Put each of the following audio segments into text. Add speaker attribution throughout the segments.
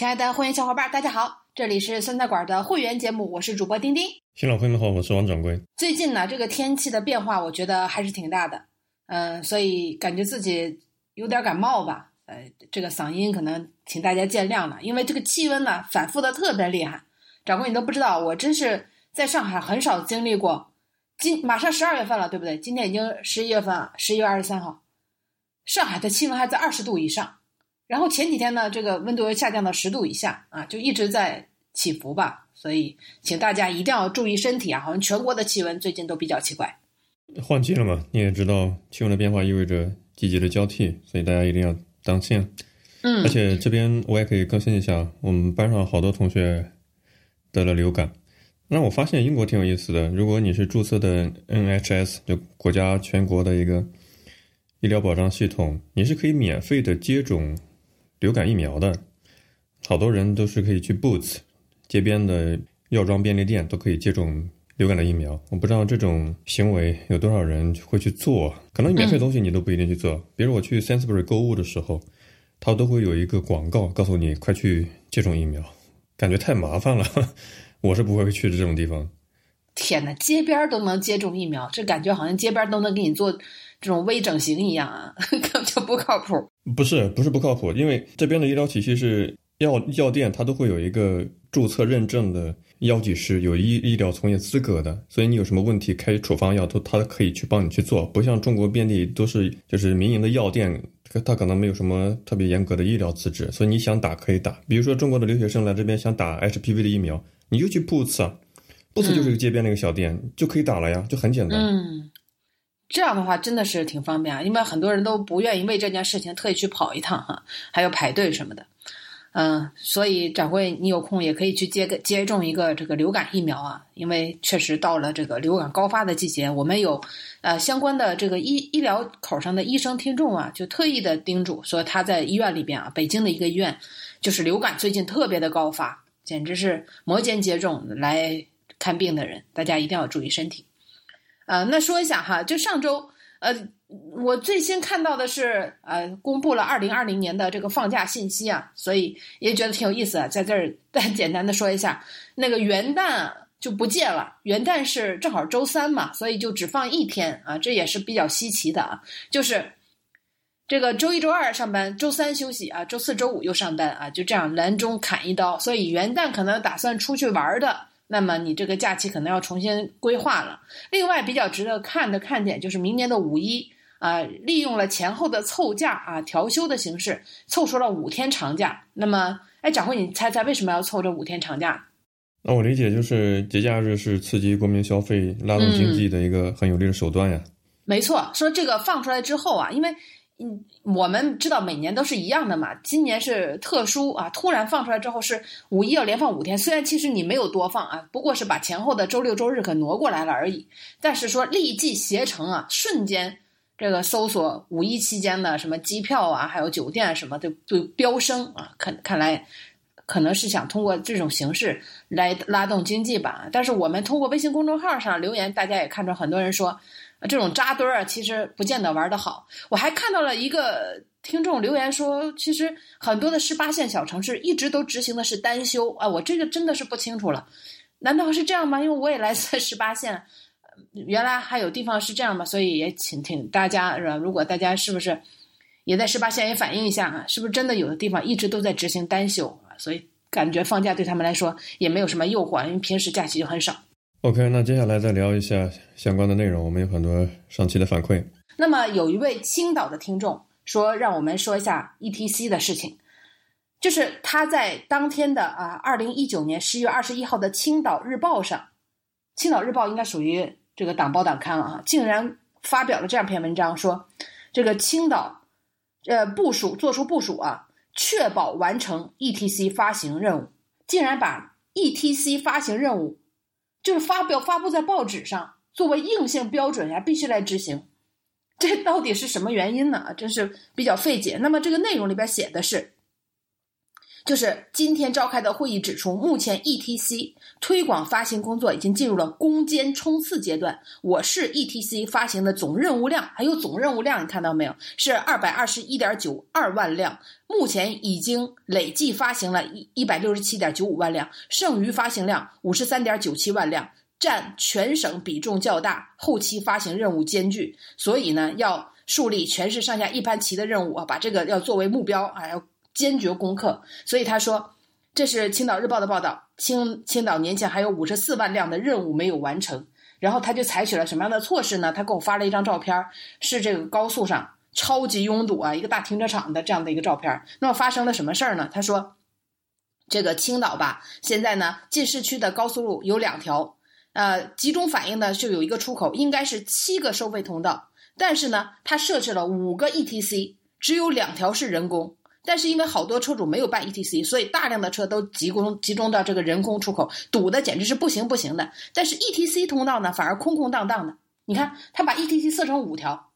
Speaker 1: 亲爱的会员小伙伴，大家好，这里是酸菜馆的会员节目，我是主播丁丁。
Speaker 2: 新老朋友们好，我是王掌柜。
Speaker 1: 最近呢，这个天气的变化，我觉得还是挺大的，嗯，所以感觉自己有点感冒吧，呃，这个嗓音可能请大家见谅了，因为这个气温呢反复的特别厉害。掌柜，你都不知道，我真是在上海很少经历过，今马上十二月份了，对不对？今天已经十一月份了，十一月二十三号，上海的气温还在二十度以上。然后前几天呢，这个温度又下降到十度以下啊，就一直在起伏吧。所以，请大家一定要注意身体啊！好像全国的气温最近都比较奇怪。
Speaker 2: 换季了嘛，你也知道，气温的变化意味着季节的交替，所以大家一定要当心。
Speaker 1: 嗯。
Speaker 2: 而且这边我也可以更新一下，我们班上好多同学得了流感。那我发现英国挺有意思的，如果你是注册的 NHS，就国家全国的一个医疗保障系统，你是可以免费的接种。流感疫苗的，好多人都是可以去 Boots 街边的药妆便利店都可以接种流感的疫苗。我不知道这种行为有多少人会去做，可能免费东西你都不一定去做。比如我去 Sainsbury 购物的时候，它都会有一个广告告诉你快去接种疫苗，感觉太麻烦了，我是不会去的这种地方。
Speaker 1: 天哪，街边都能接种疫苗，这感觉好像街边都能给你做。这种微整形一样啊，根本就不靠谱。
Speaker 2: 不是，不是不靠谱，因为这边的医疗体系是药药店，它都会有一个注册认证的药剂师，有医医疗从业资格的，所以你有什么问题开处方药，都他可以去帮你去做。不像中国遍地都是就是民营的药店，他可能没有什么特别严格的医疗资质，所以你想打可以打。比如说中国的留学生来这边想打 HPV 的疫苗，你就去 Boots 啊，Boots 就是个街边那个小店，就可以打了呀，就很简单。
Speaker 1: 嗯。这样的话真的是挺方便啊，因为很多人都不愿意为这件事情特意去跑一趟哈，还要排队什么的，嗯，所以掌柜你有空也可以去接个接种一个这个流感疫苗啊，因为确实到了这个流感高发的季节，我们有呃相关的这个医医疗口上的医生听众啊，就特意的叮嘱说他在医院里边啊，北京的一个医院就是流感最近特别的高发，简直是摩肩接踵来看病的人，大家一定要注意身体。呃，那说一下哈，就上周，呃，我最新看到的是，呃，公布了二零二零年的这个放假信息啊，所以也觉得挺有意思的，在这儿再简单的说一下，那个元旦就不见了，元旦是正好周三嘛，所以就只放一天啊，这也是比较稀奇的啊，就是这个周一周二上班，周三休息啊，周四周五又上班啊，就这样拦中砍一刀，所以元旦可能打算出去玩的。那么你这个假期可能要重新规划了。另外比较值得看的看点就是明年的五一啊，利用了前后的凑假啊调休的形式，凑出了五天长假。那么，哎，掌柜，你猜猜为什么要凑这五天长假？
Speaker 2: 那我理解就是节假日是刺激国民消费、拉动经济的一个很有力的手段呀。
Speaker 1: 没错，说这个放出来之后啊，因为。嗯，我们知道每年都是一样的嘛，今年是特殊啊，突然放出来之后是五一要连放五天，虽然其实你没有多放啊，不过是把前后的周六周日可挪过来了而已。但是说立即携程啊，瞬间这个搜索五一期间的什么机票啊，还有酒店什么的就飙升啊，看看来可能是想通过这种形式来拉动经济吧。但是我们通过微信公众号上留言，大家也看到很多人说。这种扎堆儿啊，其实不见得玩得好。我还看到了一个听众留言说，其实很多的十八线小城市一直都执行的是单休啊，我这个真的是不清楚了。难道是这样吗？因为我也来自 十八线，原来还有地方是这样吗？所以也请听大家是吧？如果大家是不是也在十八线也反映一下啊？是不是真的有的地方一直都在执行单休啊？所以感觉放假对他们来说也没有什么诱惑，因为平时假期就很少。
Speaker 2: OK，那接下来再聊一下相关的内容。我们有很多上期的反馈。
Speaker 1: 那么有一位青岛的听众说，让我们说一下 ETC 的事情。就是他在当天的啊，二零一九年十月二十一号的《青岛日报》上，《青岛日报》应该属于这个党报党刊了啊，竟然发表了这样篇文章，说这个青岛呃部署做出部署啊，确保完成 ETC 发行任务，竟然把 ETC 发行任务。就是发表发布在报纸上，作为硬性标准呀，必须来执行。这到底是什么原因呢？真是比较费解。那么这个内容里边写的是，就是今天召开的会议指出，目前 ETC 推广发行工作已经进入了攻坚冲刺阶段。我市 ETC 发行的总任务量还有总任务量，你看到没有？是二百二十一点九二万辆，目前已经累计发行了一一百六十七点九五万辆，剩余发行量五十三点九七万辆，占全省比重较大，后期发行任务艰巨，所以呢，要树立全市上下一盘棋的任务啊，把这个要作为目标啊，要。坚决攻克，所以他说，这是青岛日报的报道。青青岛年前还有五十四万辆的任务没有完成，然后他就采取了什么样的措施呢？他给我发了一张照片，是这个高速上超级拥堵啊，一个大停车场的这样的一个照片。那么发生了什么事儿呢？他说，这个青岛吧，现在呢进市区的高速路有两条，呃，集中反映的就有一个出口，应该是七个收费通道，但是呢，它设置了五个 ETC，只有两条是人工。但是因为好多车主没有办 ETC，所以大量的车都集中集中到这个人工出口，堵的简直是不行不行的。但是 ETC 通道呢，反而空空荡荡的。你看，他把 ETC 设成五条。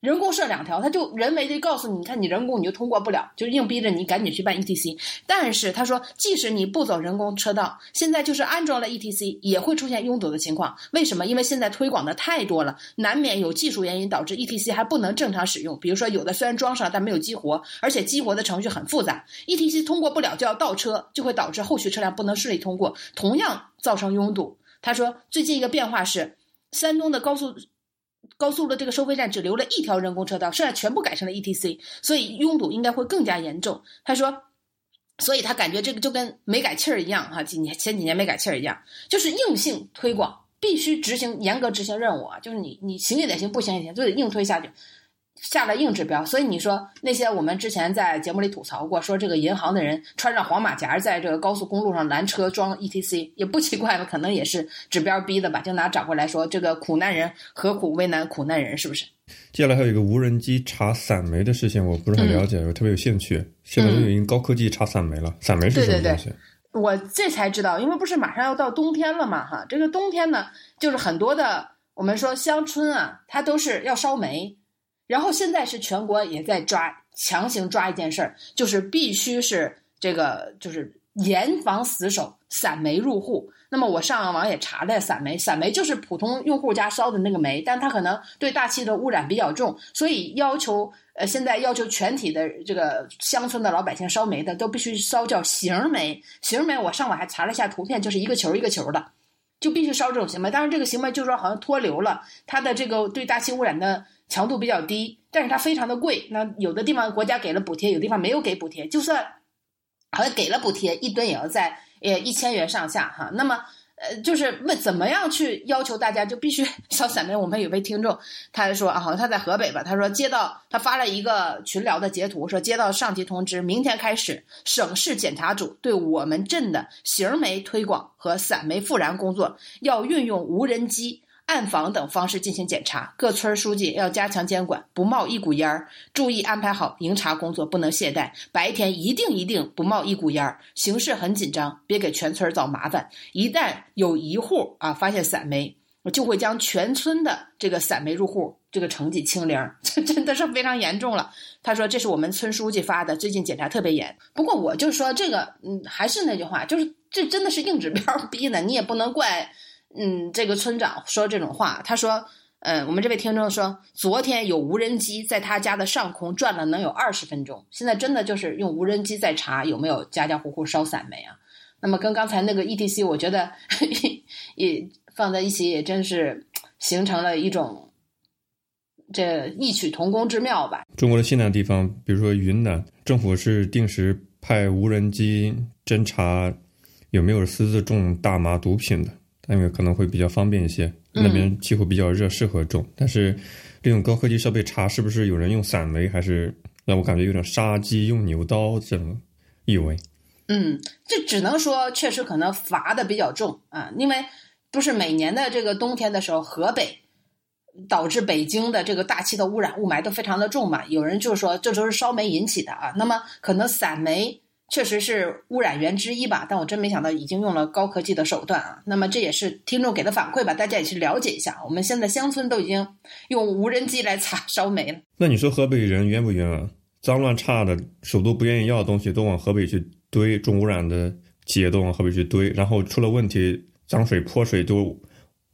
Speaker 1: 人工设两条，他就人为的告诉你，你看你人工你就通过不了，就硬逼着你赶紧去办 ETC。但是他说，即使你不走人工车道，现在就是安装了 ETC，也会出现拥堵的情况。为什么？因为现在推广的太多了，难免有技术原因导致 ETC 还不能正常使用。比如说，有的虽然装上，但没有激活，而且激活的程序很复杂，ETC 通过不了就要倒车，就会导致后续车辆不能顺利通过，同样造成拥堵。他说，最近一个变化是，山东的高速。高速的这个收费站只留了一条人工车道，剩下全部改成了 ETC，所以拥堵应该会更加严重。他说，所以他感觉这个就跟没改气儿一样，哈，几年前几年没改气儿一样，就是硬性推广，必须执行严格执行任务啊，就是你你行也得行，不行也行，就得硬推下去。下了硬指标，所以你说那些我们之前在节目里吐槽过，说这个银行的人穿上黄马甲在这个高速公路上拦车装 ETC 也不奇怪吧？可能也是指标逼的吧？就拿找回来说，这个苦难人何苦为难苦难人，是不是？
Speaker 2: 接下来还有一个无人机查散煤的事情，我不是很了解，我特别有兴趣。现在都已经高科技查散煤了，散煤是什么东西？
Speaker 1: 我这才知道，因为不是马上要到冬天了嘛，哈，这个冬天呢，就是很多的我们说乡村啊，它都是要烧煤。然后现在是全国也在抓，强行抓一件事儿，就是必须是这个，就是严防死守散煤入户。那么我上网也查了，散煤，散煤就是普通用户家烧的那个煤，但它可能对大气的污染比较重，所以要求呃，现在要求全体的这个乡村的老百姓烧煤的都必须烧叫型煤。型煤我上网还查了一下图片，就是一个球一个球的，就必须烧这种型煤。当然这个型煤就是说好像脱硫了，它的这个对大气污染的。强度比较低，但是它非常的贵。那有的地方国家给了补贴，有地方没有给补贴。就算好像给了补贴，一吨也要在呃一千元上下哈。那么呃，就是问怎么样去要求大家就必须烧散煤？我们有位听众他说啊，好像他在河北吧，他说接到他发了一个群聊的截图，说接到上级通知，明天开始省市检查组对我们镇的型煤推广和散煤复燃工作要运用无人机。暗访等方式进行检查，各村书记要加强监管，不冒一股烟儿，注意安排好迎查工作，不能懈怠。白天一定一定不冒一股烟儿，形势很紧张，别给全村找麻烦。一旦有一户啊发现散煤，就会将全村的这个散煤入户这个成绩清零，这真的是非常严重了。他说这是我们村书记发的，最近检查特别严。不过我就说这个，嗯，还是那句话，就是这真的是硬指标 逼的，你也不能怪。嗯，这个村长说这种话，他说：“嗯，我们这位听众说，昨天有无人机在他家的上空转了能有二十分钟，现在真的就是用无人机在查有没有家家户户烧散煤啊。那么跟刚才那个 ETC，我觉得 也放在一起，也真是形成了一种这异曲同工之妙吧。
Speaker 2: 中国的西南地方，比如说云南，政府是定时派无人机侦查有没有私自种大麻毒品的。”因为可能会比较方便一些，那边气候比较热，适合种。但是利用高科技设备查是不是有人用散煤，还是让我感觉有点杀鸡用牛刀这种意味。
Speaker 1: 嗯，这只能说确实可能罚的比较重啊，因为不是每年的这个冬天的时候，河北导致北京的这个大气的污染雾霾都非常的重嘛。有人就是说这都是烧煤引起的啊，那么可能散煤。确实是污染源之一吧，但我真没想到已经用了高科技的手段啊。那么这也是听众给的反馈吧，大家也去了解一下。我们现在乡村都已经用无人机来擦烧煤了。
Speaker 2: 那你说河北人冤不冤啊？脏乱差的，首都不愿意要的东西都往河北去堆重污染的企业都往河北去堆，然后出了问题，脏水泼水都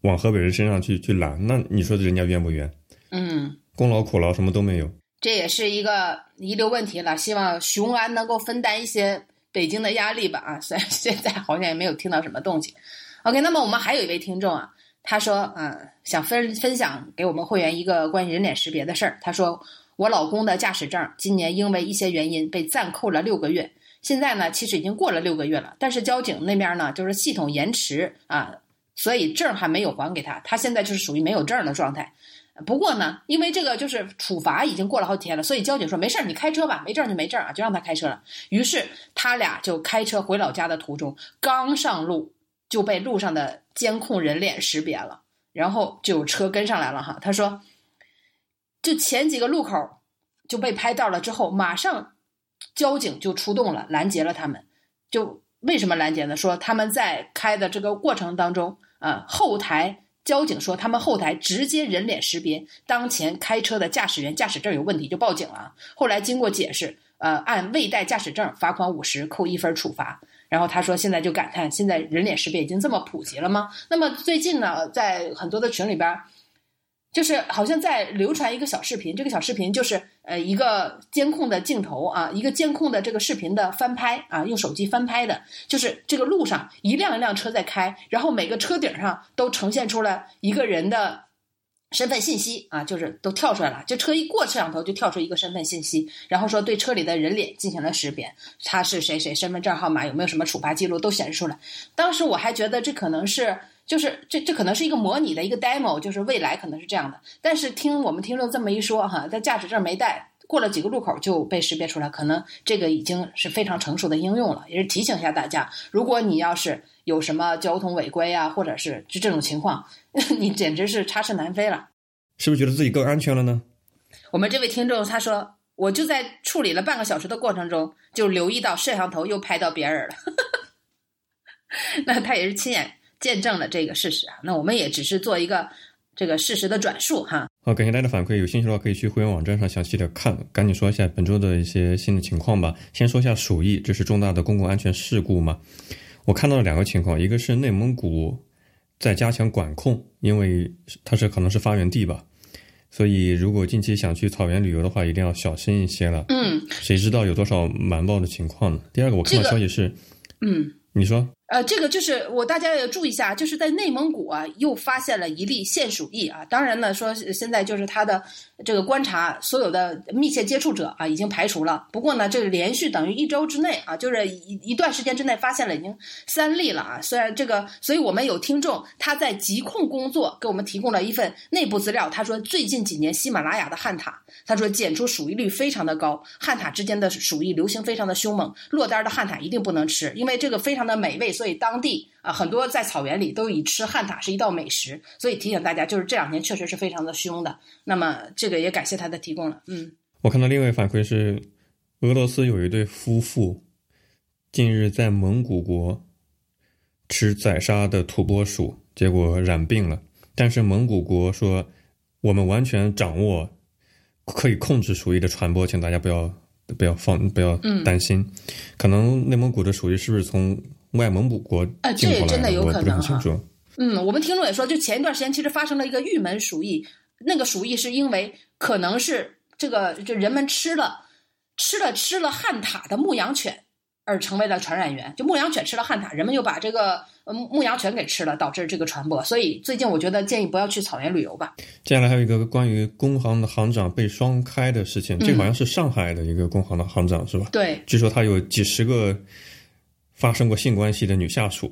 Speaker 2: 往河北人身上去去揽，那你说人家冤不冤？
Speaker 1: 嗯，
Speaker 2: 功劳苦劳什么都没有。
Speaker 1: 这也是一个遗留问题了。希望雄安能够分担一些北京的压力吧。啊，虽然现在好像也没有听到什么动静。OK，那么我们还有一位听众啊，他说，嗯，想分分享给我们会员一个关于人脸识别的事儿。他说，我老公的驾驶证今年因为一些原因被暂扣了六个月，现在呢，其实已经过了六个月了，但是交警那边呢，就是系统延迟啊，所以证还没有还给他，他现在就是属于没有证的状态。不过呢，因为这个就是处罚已经过了好几天了，所以交警说没事儿，你开车吧，没证就没证啊，就让他开车了。于是他俩就开车回老家的途中，刚上路就被路上的监控人脸识别了，然后就有车跟上来了哈。他说，就前几个路口就被拍到了之后，马上交警就出动了，拦截了他们。就为什么拦截呢？说他们在开的这个过程当中，呃，后台。交警说，他们后台直接人脸识别当前开车的驾驶员驾驶证有问题，就报警了。后来经过解释，呃，按未带驾驶证罚款五十，扣一分处罚。然后他说，现在就感叹，现在人脸识别已经这么普及了吗？那么最近呢，在很多的群里边。就是好像在流传一个小视频，这个小视频就是呃一个监控的镜头啊，一个监控的这个视频的翻拍啊，用手机翻拍的，就是这个路上一辆一辆车在开，然后每个车顶上都呈现出了一个人的身份信息啊，就是都跳出来了，就车一过摄像头就跳出一个身份信息，然后说对车里的人脸进行了识别，他是谁谁，身份证号码有没有什么处罚记录都显示出来。当时我还觉得这可能是。就是这这可能是一个模拟的一个 demo，就是未来可能是这样的。但是听我们听众这么一说哈，在驾驶证没带，过了几个路口就被识别出来，可能这个已经是非常成熟的应用了。也是提醒一下大家，如果你要是有什么交通违规啊，或者是就这种情况，你简直是插翅难飞了。
Speaker 2: 是不是觉得自己更安全了呢？
Speaker 1: 我们这位听众他说，我就在处理了半个小时的过程中，就留意到摄像头又拍到别人了。那他也是亲眼。见证了这个事实啊，那我们也只是做一个这个事实的转述哈。
Speaker 2: 好，感谢大家的反馈，有兴趣的话可以去会员网站上详细的看。赶紧说一下本周的一些新的情况吧。先说一下鼠疫，这是重大的公共安全事故嘛？我看到了两个情况，一个是内蒙古在加强管控，因为它是可能是发源地吧，所以如果近期想去草原旅游的话，一定要小心一些了。
Speaker 1: 嗯，
Speaker 2: 谁知道有多少瞒报的情况呢？第二个，我看到消息是，
Speaker 1: 嗯，
Speaker 2: 你说。
Speaker 1: 呃，这个就是我大家要注意一下，就是在内蒙古啊，又发现了一例现鼠疫啊。当然呢，说现在就是它的这个观察，所有的密切接触者啊已经排除了。不过呢，这个连续等于一周之内啊，就是一一段时间之内发现了已经三例了啊。虽然这个，所以我们有听众他在疾控工作给我们提供了一份内部资料，他说最近几年喜马拉雅的旱獭，他说检出鼠疫率非常的高，旱獭之间的鼠疫流行非常的凶猛，落单的旱獭一定不能吃，因为这个非常的美味。所以当地啊，很多在草原里都以吃旱獭是一道美食，所以提醒大家，就是这两年确实是非常的凶的。那么这个也感谢他的提供了。嗯，
Speaker 2: 我看到另外反馈是，俄罗斯有一对夫妇近日在蒙古国吃宰杀的土拨鼠，结果染病了。但是蒙古国说，我们完全掌握可以控制鼠疫的传播，请大家不要不要放不要担心。可能内蒙古的鼠疫是不是从？外蒙古国
Speaker 1: 啊，这也真的有可能
Speaker 2: 哈。
Speaker 1: 嗯，我们听众也说，就前一段时间其实发生了一个玉门鼠疫，那个鼠疫是因为可能是这个就人们吃了吃了吃了旱獭的牧羊犬而成为了传染源，就牧羊犬吃了旱獭，人们又把这个牧羊犬给吃了，导致这个传播。所以最近我觉得建议不要去草原旅游吧。
Speaker 2: 接下来还有一个关于工行的行长被双开的事情，这好像是上海的一个工行的行长是吧？
Speaker 1: 对，
Speaker 2: 据说他有几十个。发生过性关系的女下属，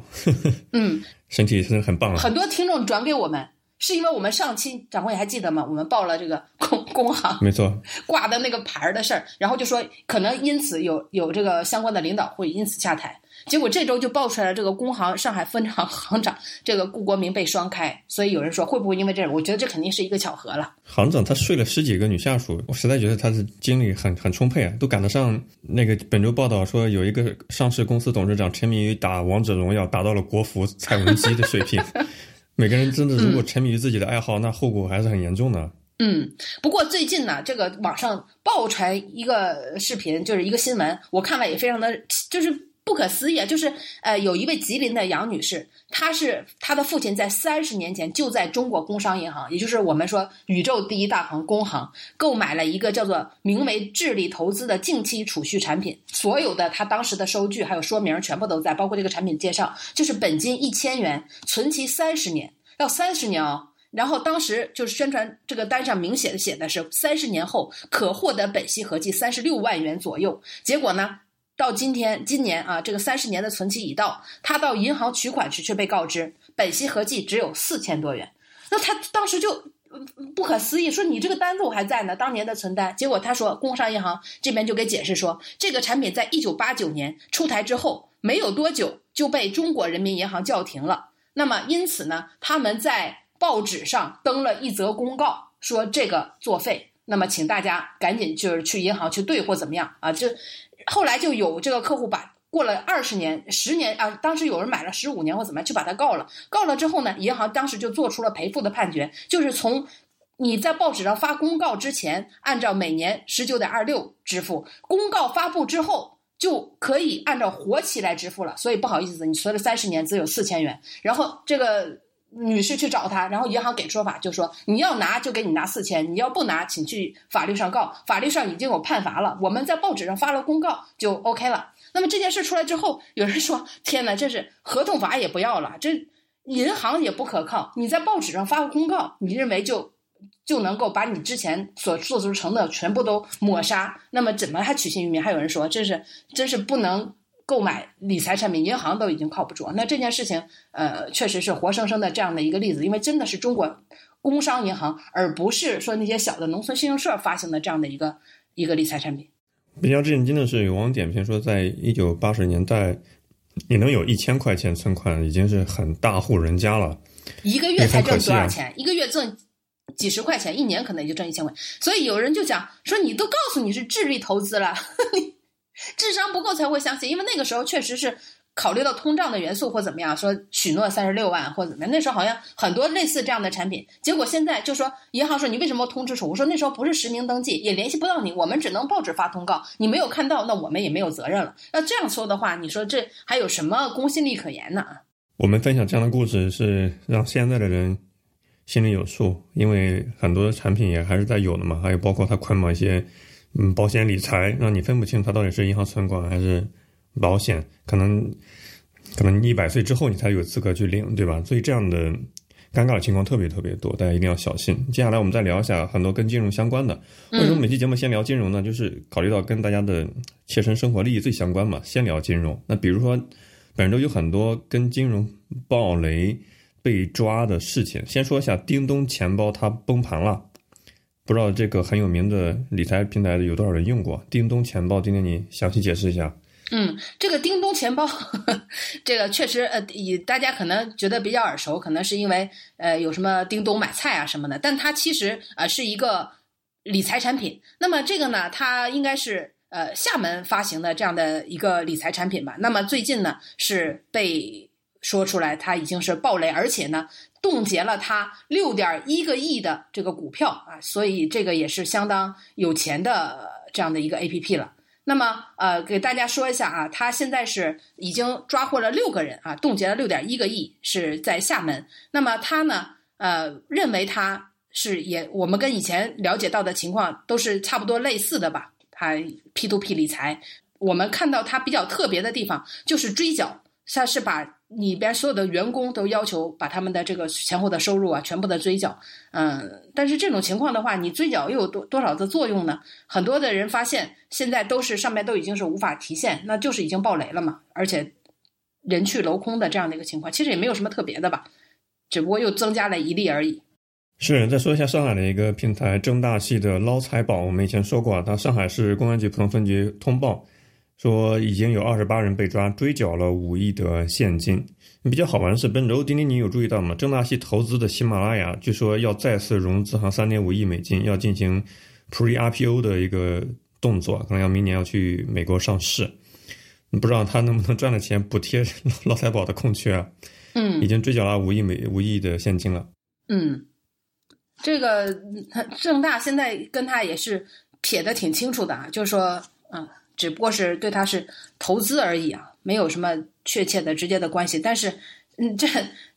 Speaker 1: 嗯，
Speaker 2: 身体真的很棒啊！
Speaker 1: 很多听众转给我们，是因为我们上期掌柜还记得吗？我们报了这个 工工行，
Speaker 2: 没错，
Speaker 1: 挂的那个牌儿的事儿，然后就说可能因此有有这个相关的领导会因此下台。结果这周就爆出来了，这个工行上海分行行长这个顾国明被双开，所以有人说会不会因为这？我觉得这肯定是一个巧合了。
Speaker 2: 行长他睡了十几个女下属，我实在觉得他的精力很很充沛啊，都赶得上那个本周报道说有一个上市公司董事长沉迷于打王者荣耀，达到了国服蔡文姬的水平。每个人真的如果沉迷于自己的爱好，那后果还是很严重的。
Speaker 1: 嗯，不过最近呢，这个网上爆出来一个视频，就是一个新闻，我看了也非常的，就是。不可思议啊！就是呃，有一位吉林的杨女士，她是她的父亲在三十年前就在中国工商银行，也就是我们说宇宙第一大行工行，购买了一个叫做名为智力投资的近期储蓄产品，所有的他当时的收据还有说明全部都在，包括这个产品介绍，就是本金一千元，存期三十年，要三十年哦。然后当时就是宣传这个单上明显的写的是三十年后可获得本息合计三十六万元左右，结果呢？到今天，今年啊，这个三十年的存期已到，他到银行取款时却被告知本息合计只有四千多元。那他当时就不可思议，说你这个单子我还在呢，当年的存单。结果他说，工商银行这边就给解释说，这个产品在一九八九年出台之后没有多久就被中国人民银行叫停了。那么因此呢，他们在报纸上登了一则公告，说这个作废。那么请大家赶紧就是去银行去兑或怎么样啊？这。后来就有这个客户把过了二十年、十年啊，当时有人买了十五年或怎么样，去把他告了。告了之后呢，银行当时就做出了赔付的判决，就是从你在报纸上发公告之前，按照每年十九点二六支付；公告发布之后，就可以按照活期来支付了。所以不好意思，你存了三十年，只有四千元。然后这个。女士去找他，然后银行给说法，就说你要拿就给你拿四千，你要不拿，请去法律上告。法律上已经有判罚了，我们在报纸上发了公告就 OK 了。那么这件事出来之后，有人说：“天哪，这是合同法也不要了，这银行也不可靠。你在报纸上发个公告，你认为就就能够把你之前所做出承诺全部都抹杀？那么怎么还取信于民？还有人说，这是真是不能。”购买理财产品，银行都已经靠不住。那这件事情，呃，确实是活生生的这样的一个例子，因为真的是中国工商银行，而不是说那些小的农村信用社发行的这样的一个一个理财产品。
Speaker 2: 比较震惊的是，有网友点评说，在一九八十年代，你能有一千块钱存款，已经是很大户人家了。
Speaker 1: 一个月才挣多少钱？一个月挣几十块钱，一年可能也就挣一千块。所以有人就讲说，你都告诉你是智力投资了。智商不够才会相信，因为那个时候确实是考虑到通胀的元素或怎么样，说许诺三十六万或怎么样。那时候好像很多类似这样的产品，结果现在就说银行说你为什么通知储户？说那时候不是实名登记，也联系不到你，我们只能报纸发通告，你没有看到，那我们也没有责任了。那这样说的话，你说这还有什么公信力可言呢？
Speaker 2: 我们分享这样的故事是让现在的人心里有数，因为很多的产品也还是在有的嘛，还有包括它捆绑一些。嗯，保险理财让你分不清它到底是银行存款还是保险，可能可能一百岁之后你才有资格去领，对吧？所以这样的尴尬的情况特别特别多，大家一定要小心。接下来我们再聊一下很多跟金融相关的。为什么每期节目先聊金融呢？就是考虑到跟大家的切身生活利益最相关嘛，先聊金融。那比如说本周有很多跟金融暴雷被抓的事情，先说一下叮咚钱包它崩盘了。不知道这个很有名的理财平台的有多少人用过？叮咚钱包，今天你详细解释一下。
Speaker 1: 嗯，这个叮咚钱包，这个确实呃，以大家可能觉得比较耳熟，可能是因为呃有什么叮咚买菜啊什么的，但它其实呃是一个理财产品。那么这个呢，它应该是呃厦门发行的这样的一个理财产品吧。那么最近呢是被说出来，它已经是暴雷，而且呢。冻结了他六点一个亿的这个股票啊，所以这个也是相当有钱的这样的一个 A P P 了。那么呃，给大家说一下啊，他现在是已经抓获了六个人啊，冻结了六点一个亿，是在厦门。那么他呢，呃，认为他是也我们跟以前了解到的情况都是差不多类似的吧？他 P to P 理财，我们看到他比较特别的地方就是追缴，他是把。里边所有的员工都要求把他们的这个前后的收入啊全部的追缴，嗯，但是这种情况的话，你追缴又有多多少的作用呢？很多的人发现现在都是上面都已经是无法提现，那就是已经爆雷了嘛，而且人去楼空的这样的一个情况，其实也没有什么特别的吧，只不过又增加了一例而已。
Speaker 2: 是，再说一下上海的一个平台正大系的捞财宝，我们以前说过啊，它上海市公安局浦东分局通报。说已经有二十八人被抓，追缴了五亿的现金。比较好玩的是，本周丁丁，你有注意到吗？正大系投资的喜马拉雅，据说要再次融资，哈，三点五亿美金，要进行 Pre IPO 的一个动作，可能要明年要去美国上市。不知道他能不能赚的钱补贴捞财宝的空缺啊？
Speaker 1: 嗯，
Speaker 2: 已经追缴了五亿美五亿的现金了。
Speaker 1: 嗯，这个正大现在跟他也是撇的挺清楚的啊，就是说，嗯。只不过是对他是投资而已啊，没有什么确切的直接的关系。但是，嗯，这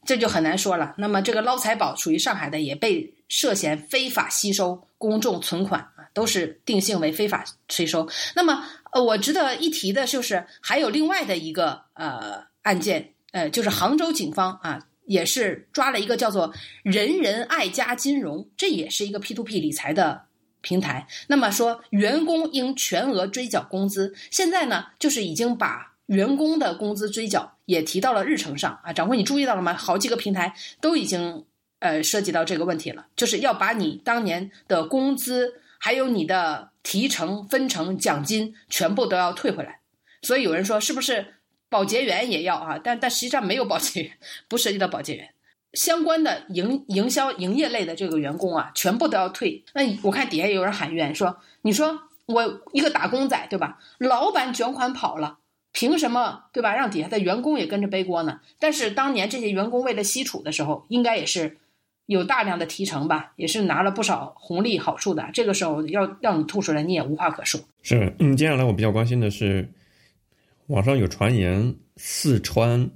Speaker 1: 这就很难说了。那么，这个捞财宝属于上海的，也被涉嫌非法吸收公众存款啊，都是定性为非法催收。那么，呃，我值得一提的就是，还有另外的一个呃案件，呃，就是杭州警方啊。也是抓了一个叫做“人人爱家金融”，这也是一个 P to P 理财的平台。那么说，员工应全额追缴工资，现在呢，就是已经把员工的工资追缴也提到了日程上啊。掌柜，你注意到了吗？好几个平台都已经呃涉及到这个问题了，就是要把你当年的工资，还有你的提成、分成、奖金全部都要退回来。所以有人说，是不是？保洁员也要啊，但但实际上没有保洁员，不涉及到保洁员相关的营营销营业类的这个员工啊，全部都要退。那我看底下有人喊冤说：“你说我一个打工仔对吧？老板卷款跑了，凭什么对吧？让底下的员工也跟着背锅呢？”但是当年这些员工为了吸储的时候，应该也是有大量的提成吧，也是拿了不少红利好处的。这个时候要让你吐出来，你也无话可说。
Speaker 2: 是，嗯，接下来我比较关心的是。网上有传言，四川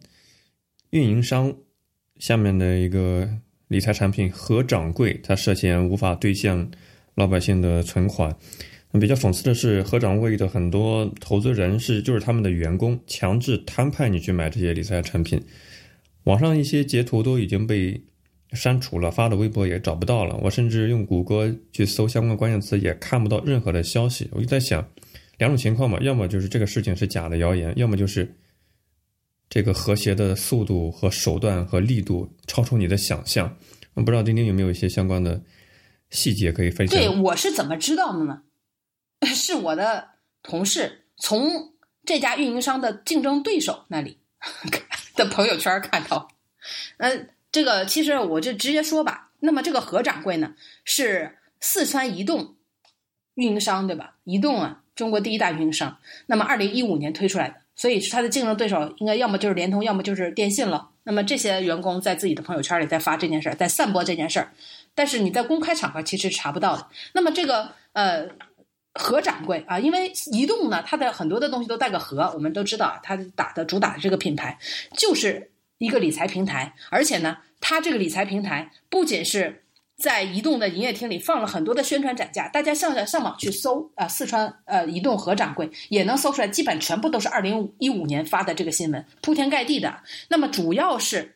Speaker 2: 运营商下面的一个理财产品何掌柜，他涉嫌无法兑现老百姓的存款。那比较讽刺的是，何掌柜的很多投资人是就是他们的员工，强制摊派你去买这些理财产品。网上一些截图都已经被删除了，发的微博也找不到了。我甚至用谷歌去搜相关关键词，也看不到任何的消息。我就在想。两种情况嘛，要么就是这个事情是假的谣言，要么就是这个和谐的速度和手段和力度超出你的想象。我不知道丁丁有没有一些相关的细节可以分享？
Speaker 1: 对，我是怎么知道的呢？是我的同事从这家运营商的竞争对手那里 的朋友圈看到。呃，这个其实我就直接说吧。那么这个何掌柜呢，是四川移动运营商，对吧？移动啊。中国第一大运营商，那么二零一五年推出来的，所以是它的竞争对手应该要么就是联通，要么就是电信了。那么这些员工在自己的朋友圈里在发这件事儿，在散播这件事儿，但是你在公开场合其实查不到的。那么这个呃何掌柜啊，因为移动呢，它的很多的东西都带个何，我们都知道它打的主打的这个品牌就是一个理财平台，而且呢，它这个理财平台不仅是。在移动的营业厅里放了很多的宣传展架，大家上上网去搜啊，四川呃移动何掌柜也能搜出来，基本全部都是二零一五年发的这个新闻，铺天盖地的。那么主要是，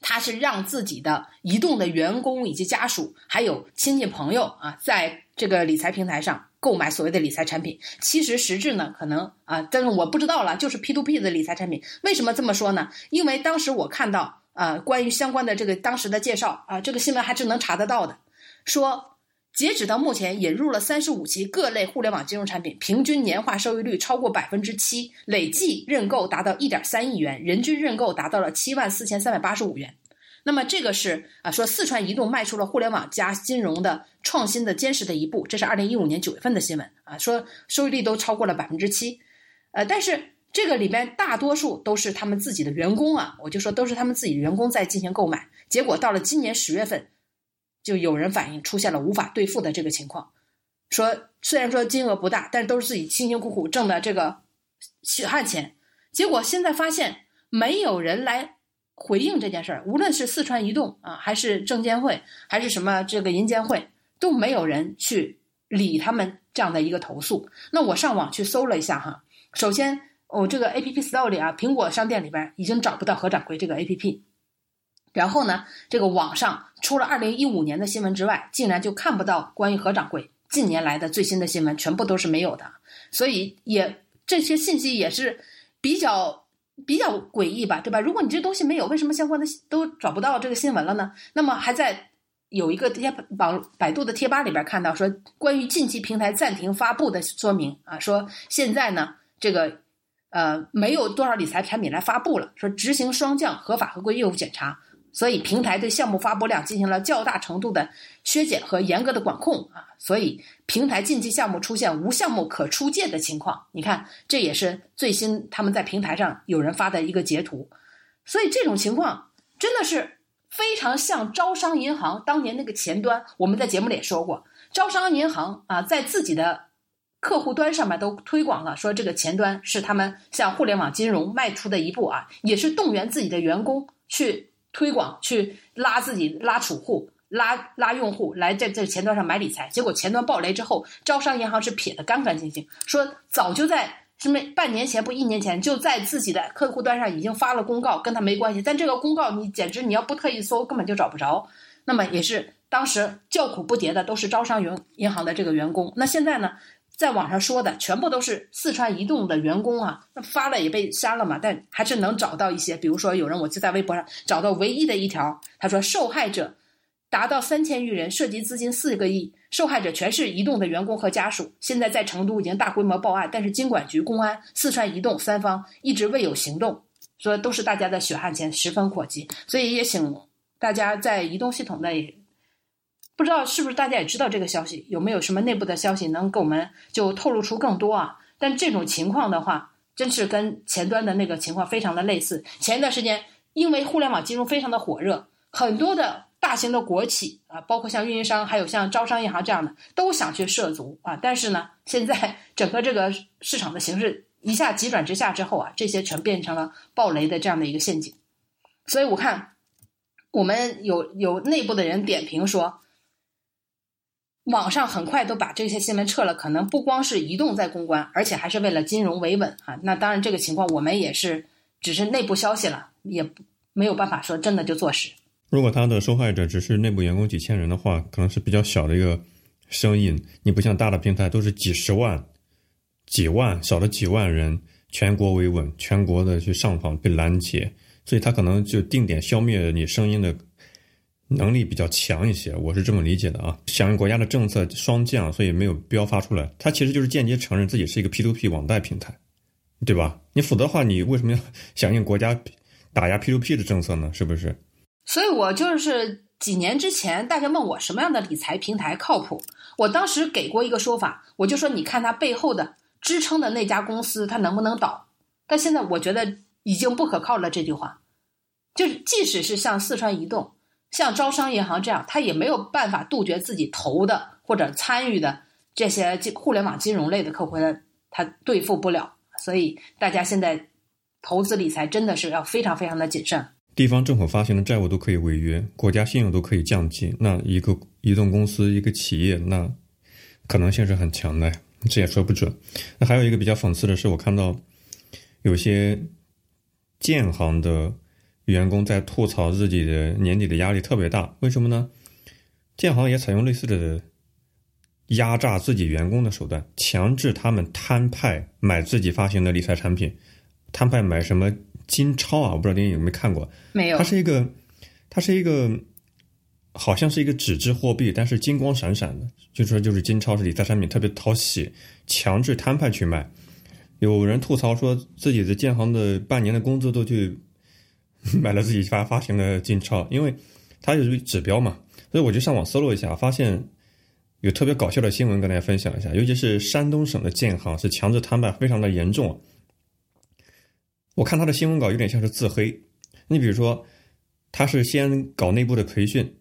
Speaker 1: 他是让自己的移动的员工以及家属，还有亲戚朋友啊，在这个理财平台上购买所谓的理财产品。其实实质呢，可能啊，但是我不知道了，就是 P to P 的理财产品。为什么这么说呢？因为当时我看到。啊，关于相关的这个当时的介绍啊，这个新闻还是能查得到的。说截止到目前，引入了三十五期各类互联网金融产品，平均年化收益率超过百分之七，累计认购达到一点三亿元，人均认购达到了七万四千三百八十五元。那么这个是啊，说四川移动迈出了互联网加金融的创新的坚实的一步。这是二零一五年九月份的新闻啊，说收益率都超过了百分之七，呃，但是。这个里边大多数都是他们自己的员工啊，我就说都是他们自己员工在进行购买。结果到了今年十月份，就有人反映出现了无法兑付的这个情况。说虽然说金额不大，但都是自己辛辛苦苦挣的这个血汗钱。结果现在发现没有人来回应这件事儿，无论是四川移动啊，还是证监会，还是什么这个银监会，都没有人去理他们这样的一个投诉。那我上网去搜了一下哈，首先。哦，这个 A P P Store 里啊，苹果商店里边已经找不到何掌柜这个 A P P。然后呢，这个网上除了二零一五年的新闻之外，竟然就看不到关于何掌柜近年来的最新的新闻，全部都是没有的。所以也这些信息也是比较比较诡异吧，对吧？如果你这东西没有，为什么相关的都找不到这个新闻了呢？那么还在有一个贴网百度的贴吧里边看到说，关于近期平台暂停发布的说明啊，说现在呢这个。呃，没有多少理财产品来发布了，说执行双降合法合规业务检查，所以平台对项目发布量进行了较大程度的削减和严格的管控啊，所以平台近期项目出现无项目可出借的情况。你看，这也是最新他们在平台上有人发的一个截图，所以这种情况真的是非常像招商银行当年那个前端。我们在节目里也说过，招商银行啊，在自己的。客户端上面都推广了，说这个前端是他们向互联网金融迈出的一步啊，也是动员自己的员工去推广、去拉自己拉储户、拉拉用户来在这前端上买理财。结果前端暴雷之后，招商银行是撇得干干净净，说早就在是没半年前不一年前就在自己的客户端上已经发了公告，跟他没关系。但这个公告你简直你要不特意搜根本就找不着。那么也是当时叫苦不迭的都是招商银银行的这个员工。那现在呢？在网上说的全部都是四川移动的员工啊，那发了也被删了嘛，但还是能找到一些，比如说有人我就在微博上找到唯一的一条，他说受害者达到三千余人，涉及资金四个亿，受害者全是移动的员工和家属，现在在成都已经大规模报案，但是经管局、公安、四川移动三方一直未有行动，说都是大家的血汗钱，十分火急，所以也请大家在移动系统内。不知道是不是大家也知道这个消息？有没有什么内部的消息能给我们就透露出更多啊？但这种情况的话，真是跟前端的那个情况非常的类似。前一段时间，因为互联网金融非常的火热，很多的大型的国企啊，包括像运营商，还有像招商银行这样的，都想去涉足啊。但是呢，现在 整个这个市场的形势一下急转直下之后啊，这些全变成了暴雷的这样的一个陷阱。所以我看，我们有有内部的人点评说。网上很快都把这些新闻撤了，可能不光是移动在公关，而且还是为了金融维稳啊。那当然，这个情况我们也是只是内部消息了，也没有办法说真的就坐实。
Speaker 2: 如果他的受害者只是内部员工几千人的话，可能是比较小的一个声音。你不像大的平台都是几十万、几万，少的几万人，全国维稳，全国的去上访被拦截，所以他可能就定点消灭你声音的。能力比较强一些，我是这么理解的啊。响应国家的政策双降，所以没有标发出来。它其实就是间接承认自己是一个 P to P 网贷平台，对吧？你否则的话，你为什么要响应国家打压 P to P 的政策呢？是不是？
Speaker 1: 所以我就是几年之前，大家问我什么样的理财平台靠谱，我当时给过一个说法，我就说你看它背后的支撑的那家公司，它能不能倒？但现在我觉得已经不可靠了。这句话，就是即使是像四川移动。像招商银行这样，他也没有办法杜绝自己投的或者参与的这些互联网金融类的客户，他对付不了。所以大家现在投资理财真的是要非常非常的谨慎。
Speaker 2: 地方政府发行的债务都可以违约，国家信用都可以降级，那一个移动公司、一个企业，那可能性是很强的，这也说不准。那还有一个比较讽刺的是，我看到有些建行的。员工在吐槽自己的年底的压力特别大，为什么呢？建行也采用类似的压榨自己员工的手段，强制他们摊派买自己发行的理财产品，摊派买什么金钞啊？我不知道您有没有看过？
Speaker 1: 没有。
Speaker 2: 它是一个，它是一个，好像是一个纸质货币，但是金光闪闪的，就说就是金钞是理财产品，特别讨喜，强制摊派去卖。有人吐槽说自己的建行的半年的工资都去。买了自己发发行的金钞，因为它有指标嘛，所以我就上网搜了一下，发现有特别搞笑的新闻跟大家分享一下。尤其是山东省的建行是强制摊派，非常的严重。我看他的新闻稿有点像是自黑。你比如说，他是先搞内部的培训，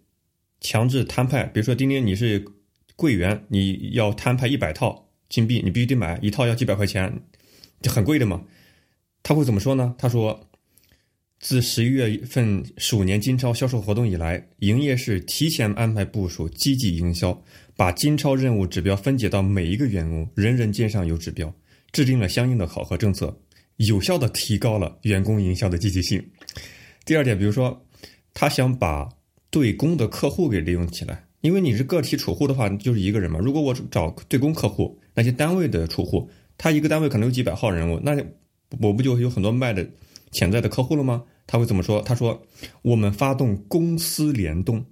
Speaker 2: 强制摊派。比如说，丁丁你是柜员，你要摊派一百套金币，你必须得买一套要几百块钱，就很贵的嘛。他会怎么说呢？他说。自十一月份鼠年金钞销售活动以来，营业室提前安排部署，积极营销，把金钞任务指标分解到每一个员工，人人肩上有指标，制定了相应的考核政策，有效的提高了员工营销的积极性。第二点，比如说，他想把对公的客户给利用起来，因为你是个体储户的话，就是一个人嘛。如果我找对公客户，那些单位的储户，他一个单位可能有几百号人物，那我不就有很多卖的？潜在的客户了吗？他会怎么说？他说：“我们发动公司联动，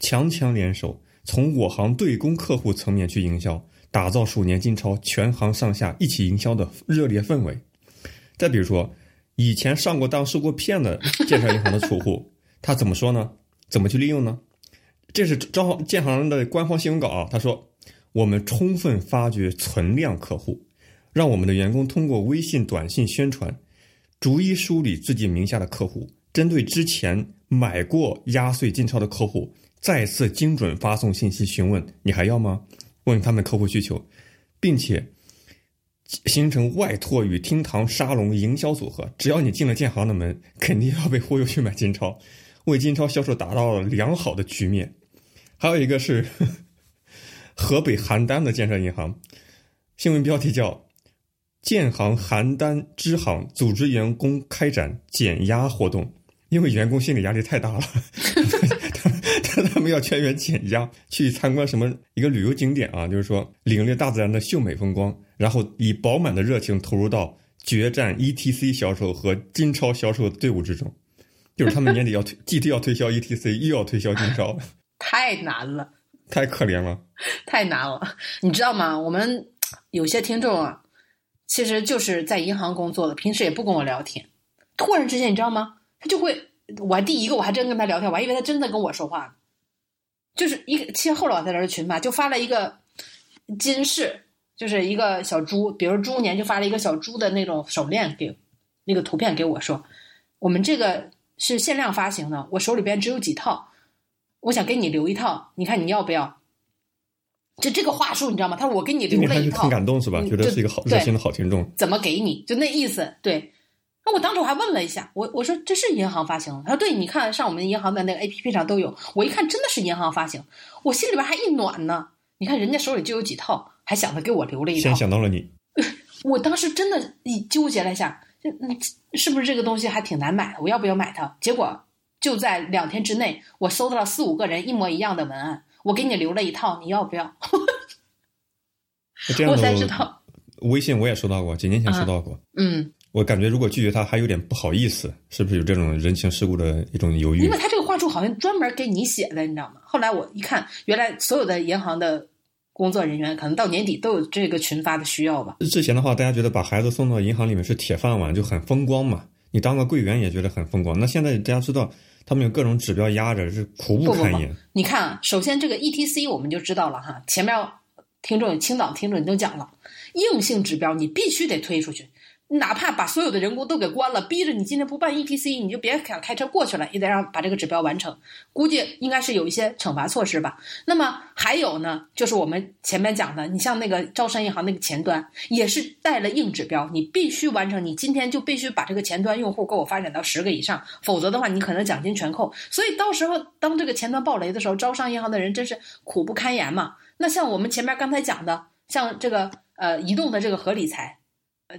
Speaker 2: 强强联手，从我行对公客户层面去营销，打造鼠年金钞全行上下一起营销的热烈氛围。”再比如说，以前上过当、受过骗的 建设银行的储户，他怎么说呢？怎么去利用呢？这是招建行的官方新闻稿啊。他说：“我们充分发掘存量客户，让我们的员工通过微信、短信宣传。”逐一梳理自己名下的客户，针对之前买过压岁进钞的客户，再次精准发送信息询问你还要吗？问他们客户需求，并且形成外拓与厅堂沙龙营销组合。只要你进了建行的门，肯定要被忽悠去买金钞，为金钞销售达到了良好的局面。还有一个是 河北邯郸的建设银行，新闻标题叫“建行邯郸支行组织员工开展减压活动”，因为员工心理压力太大了，他们要全员减压，去参观什么一个旅游景点啊，就是说领略大自然的秀美风光，然后以饱满的热情投入到决战 ETC 销售和金超销售的队伍之中，就是他们年底要推，既要推销 ETC，又要推销金超。
Speaker 1: 太难了，
Speaker 2: 太可怜了，
Speaker 1: 太难了。你知道吗？我们有些听众啊，其实就是在银行工作的，平时也不跟我聊天。突然之间，你知道吗？他就会，我还第一个，我还真跟他聊天，我还以为他真的跟我说话呢。就是一个，其实后来我在这群吧，就发了一个金饰，就是一个小猪，比如猪年就发了一个小猪的那种手链给那个图片给我说，我们这个是限量发行的，我手里边只有几套。我想给你留一套，你看你要不要？就这个话术，你知道吗？他说我给你留了一套，
Speaker 2: 很感动是吧？觉得是一个好热心的好听众。
Speaker 1: 怎么给你？就那意思。对。那我当时我还问了一下，我我说这是银行发行的。他说对，你看上我们银行的那个 A P P 上都有。我一看真的是银行发行，我心里边还一暖呢。你看人家手里就有几套，还想着给我留了一套。
Speaker 2: 先想到了你。
Speaker 1: 我当时真的一纠结了一下，这是不是这个东西还挺难买的？我要不要买它？结果。就在两天之内，我搜到了四五个人一模一样的文案，我给你留了一套，你要不要？我才知道，
Speaker 2: 微信我也收到过，几年前收到过。
Speaker 1: 嗯，
Speaker 2: 我感觉如果拒绝他，还有点不好意思，是不是有这种人情世故的一种犹豫？
Speaker 1: 因为他这个话术好像专门给你写的，你知道吗？后来我一看，原来所有的银行的工作人员可能到年底都有这个群发的需要吧。
Speaker 2: 之前的话，大家觉得把孩子送到银行里面是铁饭碗，就很风光嘛。你当个柜员也觉得很风光。那现在大家知道。他们有各种指标压着，是苦不堪言。
Speaker 1: 你看啊，首先这个 ETC 我们就知道了哈，前面听众青岛听众你都讲了，硬性指标你必须得推出去。哪怕把所有的人工都给关了，逼着你今天不办 ETC，你就别想开车过去了，也得让把这个指标完成。估计应该是有一些惩罚措施吧。那么还有呢，就是我们前面讲的，你像那个招商银行那个前端，也是带了硬指标，你必须完成，你今天就必须把这个前端用户给我发展到十个以上，否则的话，你可能奖金全扣。所以到时候当这个前端爆雷的时候，招商银行的人真是苦不堪言嘛。那像我们前面刚才讲的，像这个呃移动的这个合理财。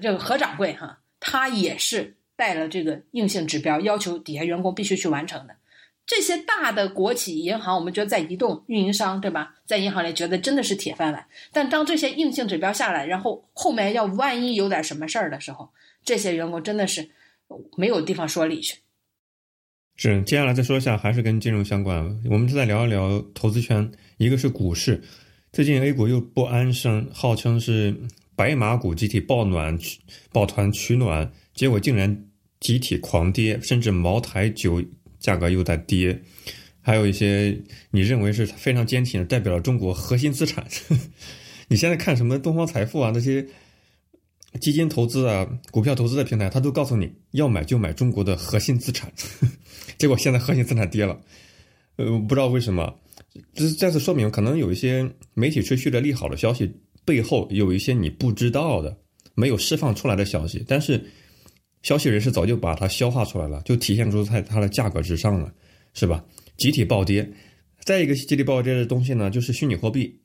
Speaker 1: 这个何掌柜哈，他也是带了这个硬性指标，要求底下员工必须去完成的。这些大的国企银行，我们觉得在移动运营商，对吧？在银行里觉得真的是铁饭碗。但当这些硬性指标下来，然后后面要万一有点什么事儿的时候，这些员工真的是没有地方说理去。
Speaker 2: 是，接下来再说一下，还是跟金融相关。我们再聊一聊投资圈，一个是股市，最近 A 股又不安生，号称是。白马股集体抱暖，抱团取暖，结果竟然集体狂跌，甚至茅台酒价格又在跌，还有一些你认为是非常坚挺的，代表了中国核心资产。你现在看什么东方财富啊，那些基金投资啊、股票投资的平台，他都告诉你要买就买中国的核心资产，结果现在核心资产跌了，呃，不知道为什么，这是再次说明，可能有一些媒体吹嘘的利好的消息。背后有一些你不知道的、没有释放出来的消息，但是消息人士早就把它消化出来了，就体现出在它的价格之上了，是吧？集体暴跌。再一个集体暴跌的东西呢，就是虚拟货币。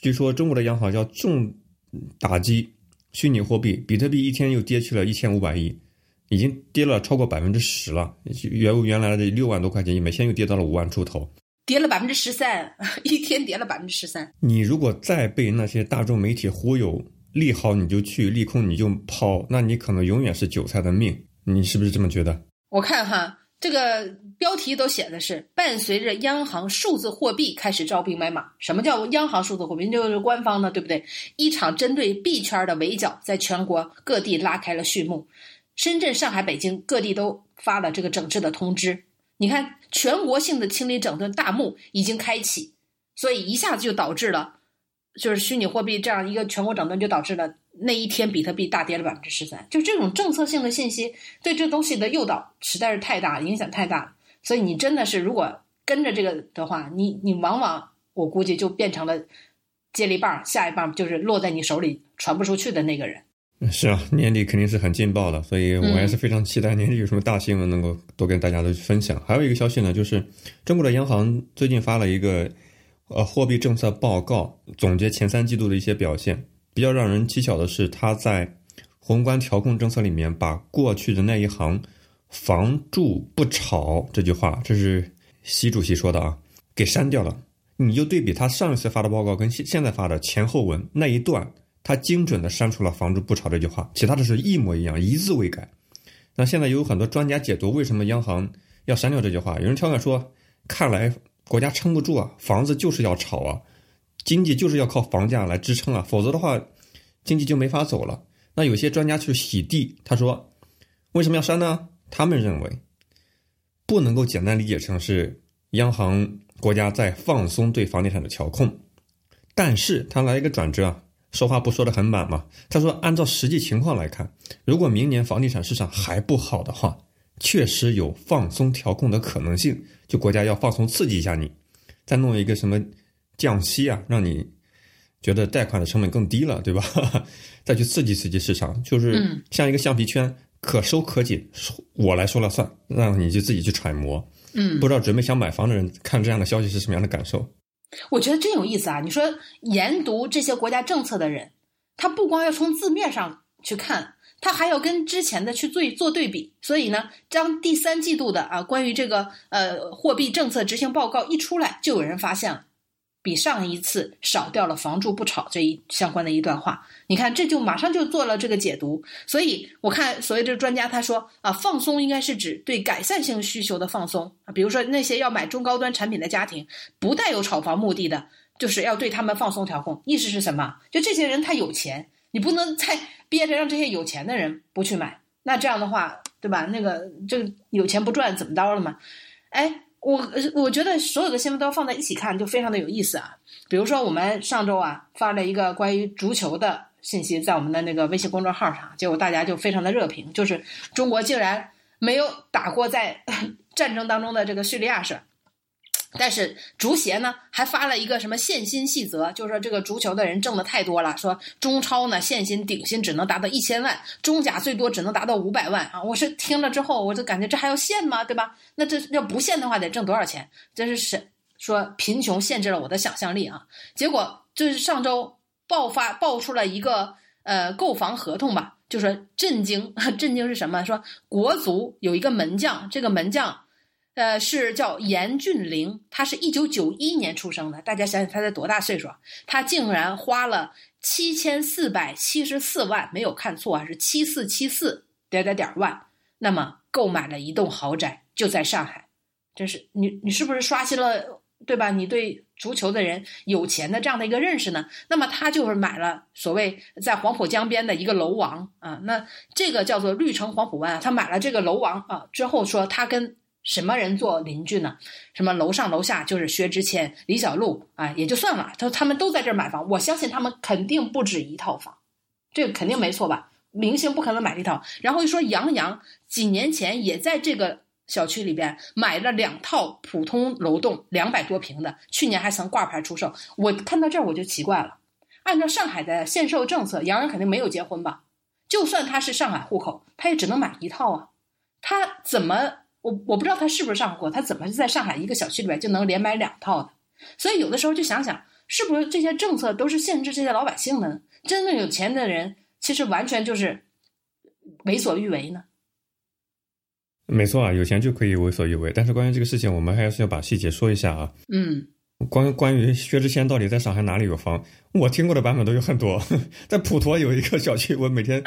Speaker 2: 据说中国的央行要重打击虚拟货币，比特币一天又跌去了一千五百亿，已经跌了超过百分之十了。原原来的六万多块钱，每天又跌到了五万出头。
Speaker 1: 跌了百分之十三，一天跌了百分之十三。
Speaker 2: 你如果再被那些大众媒体忽悠，利好你就去，利空你就抛，那你可能永远是韭菜的命。你是不是这么觉得？
Speaker 1: 我看哈，这个标题都写的是伴随着央行数字货币开始招兵买马。什么叫央行数字货币？就是官方的，对不对？一场针对币圈的围剿，在全国各地拉开了序幕。深圳、上海、北京各地都发了这个整治的通知。你看，全国性的清理整顿大幕已经开启，所以一下子就导致了，就是虚拟货币这样一个全国整顿，就导致了那一天比特币大跌了百分之十三。就这种政策性的信息对这东西的诱导实在是太大，影响太大了。所以你真的是如果跟着这个的话，你你往往我估计就变成了接力棒，下一棒就是落在你手里传不出去的那个人。
Speaker 2: 是啊，年底肯定是很劲爆的，所以我还是非常期待年底有什么大新闻能够多跟大家的分享。还有一个消息呢，就是中国的央行最近发了一个呃货币政策报告，总结前三季度的一些表现。比较让人蹊跷的是，他在宏观调控政策里面把过去的那一行“房住不炒”这句话，这是习主席说的啊，给删掉了。你就对比他上一次发的报告跟现现在发的前后文那一段。他精准的删除了“房住不炒”这句话，其他的是一模一样，一字未改。那现在有很多专家解读为什么央行要删掉这句话，有人调侃说：“看来国家撑不住啊，房子就是要炒啊，经济就是要靠房价来支撑啊，否则的话，经济就没法走了。”那有些专家去洗地，他说：“为什么要删呢？”他们认为不能够简单理解成是央行国家在放松对房地产的调控，但是他来一个转折啊。说话不说的很满嘛？他说，按照实际情况来看，如果明年房地产市场还不好的话，确实有放松调控的可能性。就国家要放松刺激一下你，再弄一个什么降息啊，让你觉得贷款的成本更低了，对吧？再去刺激刺激市场，就是像一个橡皮圈，可收可紧，我来说了算，让你就自己去揣摩。
Speaker 1: 嗯，
Speaker 2: 不知道准备想买房的人看这样的消息是什么样的感受？
Speaker 1: 我觉得真有意思啊！你说研读这些国家政策的人，他不光要从字面上去看，他还要跟之前的去做做对比。所以呢，当第三季度的啊关于这个呃货币政策执行报告一出来，就有人发现了。比上一次少掉了“房住不炒”这一相关的一段话，你看这就马上就做了这个解读。所以我看所谓这专家他说啊，放松应该是指对改善性需求的放松啊，比如说那些要买中高端产品的家庭，不带有炒房目的的，就是要对他们放松调控。意思是什么？就这些人他有钱，你不能再憋着让这些有钱的人不去买，那这样的话，对吧？那个这有钱不赚怎么着了嘛？哎。我我觉得所有的新闻都放在一起看，就非常的有意思啊。比如说，我们上周啊发了一个关于足球的信息，在我们的那个微信公众号上，结果大家就非常的热评，就是中国竟然没有打过在 战争当中的这个叙利亚省。但是足协呢还发了一个什么限薪细则，就是说这个足球的人挣的太多了，说中超呢限薪顶薪只能达到一千万，中甲最多只能达到五百万啊！我是听了之后，我就感觉这还要限吗？对吧？那这要不限的话得挣多少钱？这是是说贫穷限制了我的想象力啊！结果就是上周爆发爆出了一个呃购房合同吧，就说震惊 震惊是什么？说国足有一个门将，这个门将。呃，是叫严俊凌，他是一九九一年出生的。大家想想，他才多大岁数？他竟然花了七千四百七十四万，没有看错啊，是七四七四点点点万。那么购买了一栋豪宅，就在上海。真是你，你是不是刷新了对吧？你对足球的人有钱的这样的一个认识呢？那么他就是买了所谓在黄浦江边的一个楼王啊，那这个叫做绿城黄浦湾。他买了这个楼王啊之后，说他跟。什么人做邻居呢？什么楼上楼下就是薛之谦、李小璐啊，也就算了。他他们都在这儿买房，我相信他们肯定不止一套房，这肯定没错吧？明星不可能买一套。然后一说杨洋几年前也在这个小区里边买了两套普通楼栋，两百多平的，去年还曾挂牌出售。我看到这儿我就奇怪了，按照上海的限售政策，杨洋肯定没有结婚吧？就算他是上海户口，他也只能买一套啊，他怎么？我我不知道他是不是上过，他怎么在上海一个小区里边就能连买两套的？所以有的时候就想想，是不是这些政策都是限制这些老百姓的呢？真正有钱的人其实完全就是为所欲为呢？
Speaker 2: 没错啊，有钱就可以为所欲为。但是关于这个事情，我们还是要把细节说一下啊。
Speaker 1: 嗯。
Speaker 2: 关关于薛之谦到底在上海哪里有房？我听过的版本都有很多。在普陀有一个小区，我每天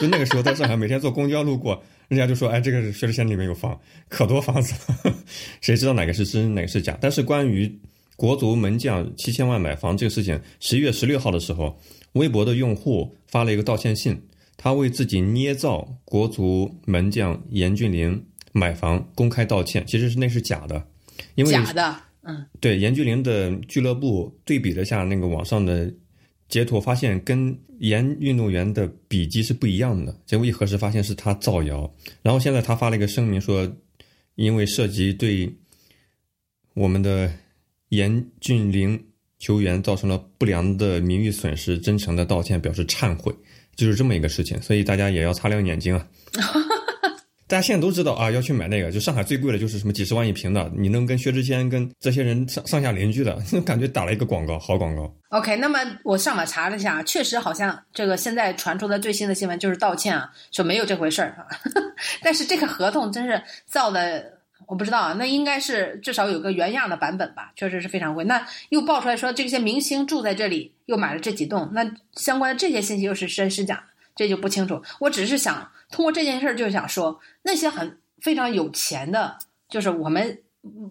Speaker 2: 就那个时候在上海，每天坐公交路过，人家就说：“哎，这个薛之谦里面有房，可多房子了。”谁知道哪个是真，哪个是假？但是关于国足门将七千万买房这个事情，十一月十六号的时候，微博的用户发了一个道歉信，他为自己捏造国足门将严俊凌买房公开道歉，其实是那是假的，因为
Speaker 1: 假的。嗯，
Speaker 2: 对，严俊凌的俱乐部对比了下那个网上的截图，发现跟严运动员的笔迹是不一样的。结果一核实，发现是他造谣。然后现在他发了一个声明说，因为涉及对我们的严俊凌球员造成了不良的名誉损失，真诚的道歉，表示忏悔。就是这么一个事情，所以大家也要擦亮眼睛啊。大家现在都知道啊，要去买那个，就上海最贵的就是什么几十万一平的，你能跟薛之谦跟这些人上上下邻居的，感觉打了一个广告，好广告。
Speaker 1: OK，那么我上网查了一下，确实好像这个现在传出的最新的新闻就是道歉啊，说没有这回事儿啊。但是这个合同真是造的，我不知道啊，那应该是至少有个原样的版本吧，确实是非常贵。那又爆出来说这些明星住在这里，又买了这几栋，那相关的这些信息又是真是假？这就不清楚。我只是想。通过这件事儿，就是想说那些很非常有钱的，就是我们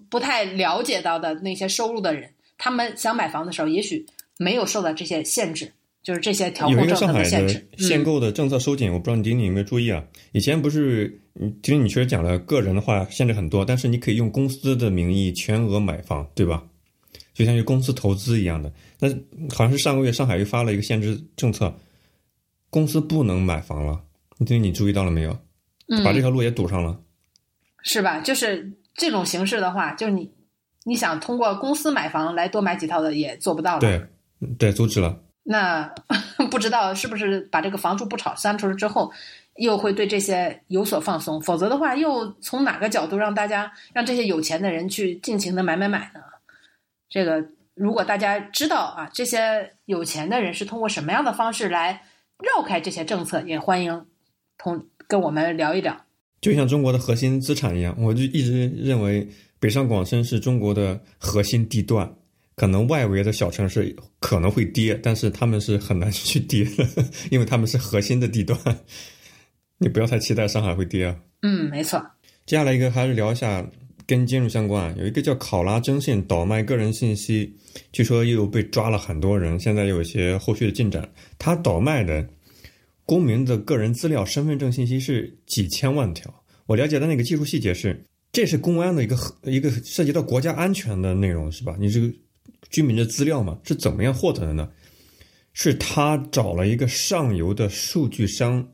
Speaker 1: 不太了解到的那些收入的人，他们想买房的时候，也许没有受到这些限制，就是这些调控政策的限制。
Speaker 2: 限购的政策收紧，我不知道你丁丁有没有注意啊？以前不是，其实你确实讲了，个人的话限制很多，但是你可以用公司的名义全额买房，对吧？就像是公司投资一样的。那好像是上个月上海又发了一个限制政策，公司不能买房了。这你注意到了没有？把这条路也堵上了，
Speaker 1: 是吧？就是这种形式的话，就是你你想通过公司买房来多买几套的也做不到了。
Speaker 2: 对，对，阻止了。
Speaker 1: 那 不知道是不是把这个房住不炒删除了之后，又会对这些有所放松？否则的话，又从哪个角度让大家让这些有钱的人去尽情的买买买呢？这个如果大家知道啊，这些有钱的人是通过什么样的方式来绕开这些政策，也欢迎。同跟我们聊一聊，
Speaker 2: 就像中国的核心资产一样，我就一直认为北上广深是中国的核心地段，可能外围的小城市可能会跌，但是他们是很难去跌的，因为他们是核心的地段。你不要太期待上海会跌啊。
Speaker 1: 嗯，没错。
Speaker 2: 接下来一个还是聊一下跟金融相关，有一个叫考拉征信倒卖个人信息，据说又被抓了很多人，现在有一些后续的进展。他倒卖的。公民的个人资料、身份证信息是几千万条。我了解的那个技术细节是，这是公安的一个一个涉及到国家安全的内容，是吧？你这个居民的资料嘛，是怎么样获得的呢？是他找了一个上游的数据商，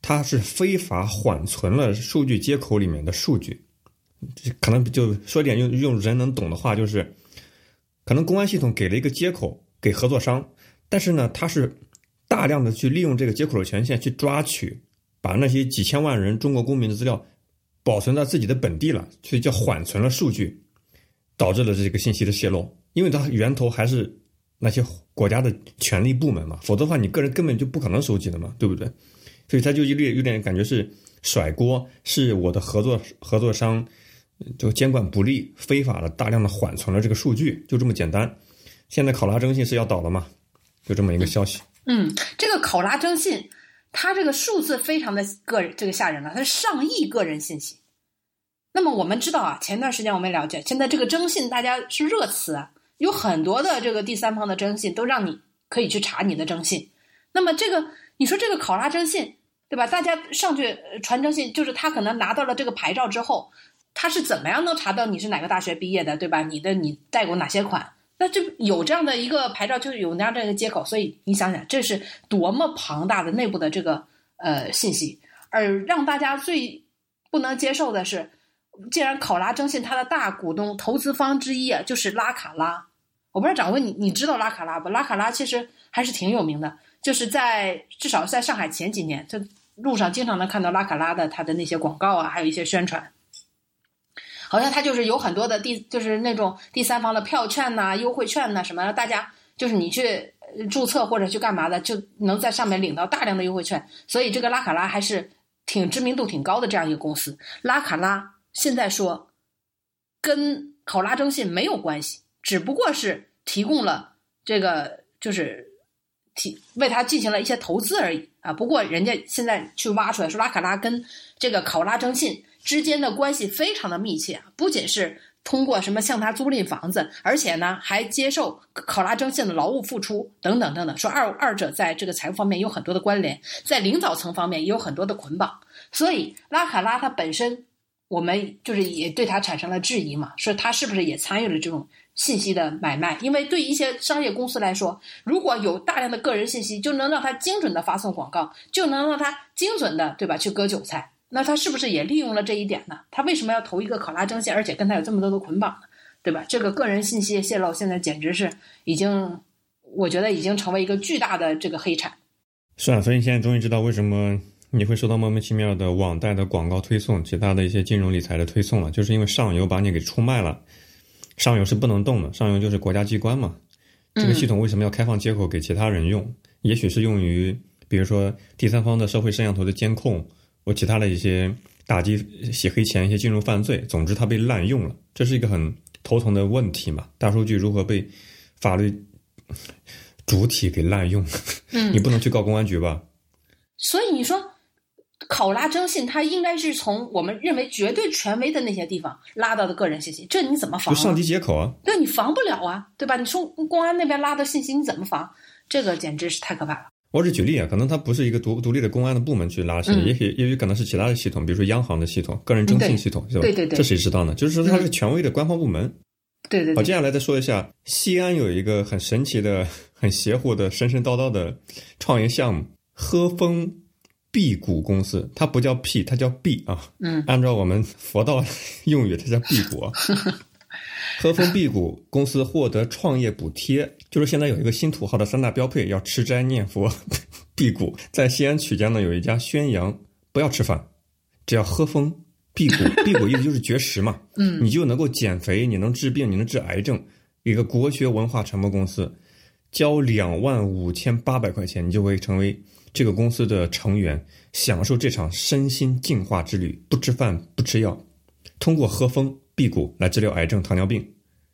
Speaker 2: 他是非法缓存了数据接口里面的数据。可能就说点用用人能懂的话，就是可能公安系统给了一个接口给合作商，但是呢，他是。大量的去利用这个接口的权限去抓取，把那些几千万人中国公民的资料保存在自己的本地了，所以叫缓存了数据，导致了这个信息的泄露。因为它源头还是那些国家的权力部门嘛，否则的话你个人根本就不可能收集的嘛，对不对？所以他就有点有点感觉是甩锅，是我的合作合作商就监管不力，非法的大量的缓存了这个数据，就这么简单。现在考拉征信是要倒了嘛？就这么一个消息。
Speaker 1: 嗯，这个考拉征信，它这个数字非常的个，这个吓人了，它是上亿个人信息。那么我们知道啊，前段时间我们也了解，现在这个征信大家是热词啊，有很多的这个第三方的征信都让你可以去查你的征信。那么这个你说这个考拉征信，对吧？大家上去传征信，就是他可能拿到了这个牌照之后，他是怎么样能查到你是哪个大学毕业的，对吧？你的你贷过哪些款？那就有这样的一个牌照，就有那样这个接口，所以你想想，这是多么庞大的内部的这个呃信息。而让大家最不能接受的是，既然考拉征信它的大股东、投资方之一啊，就是拉卡拉。我不知道掌柜你你知道拉卡拉不？拉卡拉其实还是挺有名的，就是在至少在上海前几年，这路上经常能看到拉卡拉的它的那些广告啊，还有一些宣传。好像他就是有很多的第，就是那种第三方的票券呐、优惠券呐什么，大家就是你去注册或者去干嘛的，就能在上面领到大量的优惠券。所以这个拉卡拉还是挺知名度挺高的这样一个公司。拉卡拉现在说跟考拉征信没有关系，只不过是提供了这个就是提为他进行了一些投资而已啊。不过人家现在去挖出来说拉卡拉跟这个考拉征信。之间的关系非常的密切，不仅是通过什么向他租赁房子，而且呢还接受考拉征信的劳务付出等等等等，说二二者在这个财务方面有很多的关联，在领导层方面也有很多的捆绑，所以拉卡拉它本身，我们就是也对它产生了质疑嘛，说它是不是也参与了这种信息的买卖？因为对一些商业公司来说，如果有大量的个人信息，就能让他精准的发送广告，就能让他精准的对吧去割韭菜。那他是不是也利用了这一点呢？他为什么要投一个考拉征信，而且跟他有这么多的捆绑呢？对吧？这个个人信息泄露现在简直是已经，我觉得已经成为一个巨大的这个黑产。
Speaker 2: 是啊，所以你现在终于知道为什么你会收到莫名其妙的网贷的广告推送，其他的一些金融理财的推送了，就是因为上游把你给出卖了。上游是不能动的，上游就是国家机关嘛。这个系统为什么要开放接口给其他人用？也许是用于，比如说第三方的社会摄像头的监控，或其他的一些打击洗黑钱、一些金融犯罪。总之，它被滥用了，这是一个很头疼的问题嘛。大数据如何被法律？主体给滥用，
Speaker 1: 嗯，
Speaker 2: 你不能去告公安局吧？
Speaker 1: 所以你说考拉征信，它应该是从我们认为绝对权威的那些地方拉到的个人信息，这你怎么防？
Speaker 2: 就上级接口啊？
Speaker 1: 那，你防不了啊，对吧？你从公安那边拉的信息，你怎么防？这个简直是太可怕了。
Speaker 2: 我只举例啊，可能它不是一个独独立的公安的部门去拉信，也许也许可能是其他的系统，比如说央行的系统、个人征信系统，是吧？
Speaker 1: 对对对，
Speaker 2: 这谁知道呢？就是说它是权威的官方部门。
Speaker 1: 对对。
Speaker 2: 好，接下来再说一下，西安有一个很神奇的。很邪乎的神神叨叨的创业项目——喝风辟谷公司，它不叫辟，它叫辟啊。
Speaker 1: 嗯，
Speaker 2: 按照我们佛道 用语，它叫辟谷。喝风辟谷公司获得创业补贴，就是现在有一个新土豪的三大标配，要吃斋念佛、辟谷。在西安曲江呢，有一家宣扬不要吃饭，只要喝风辟谷。辟谷意思就是绝食嘛。
Speaker 1: 嗯，
Speaker 2: 你就能够减肥，你能治病，你能治癌症。一个国学文化传播公司。交两万五千八百块钱，你就会成为这个公司的成员，享受这场身心净化之旅。不吃饭，不吃药，通过喝风辟谷来治疗癌症、糖尿病，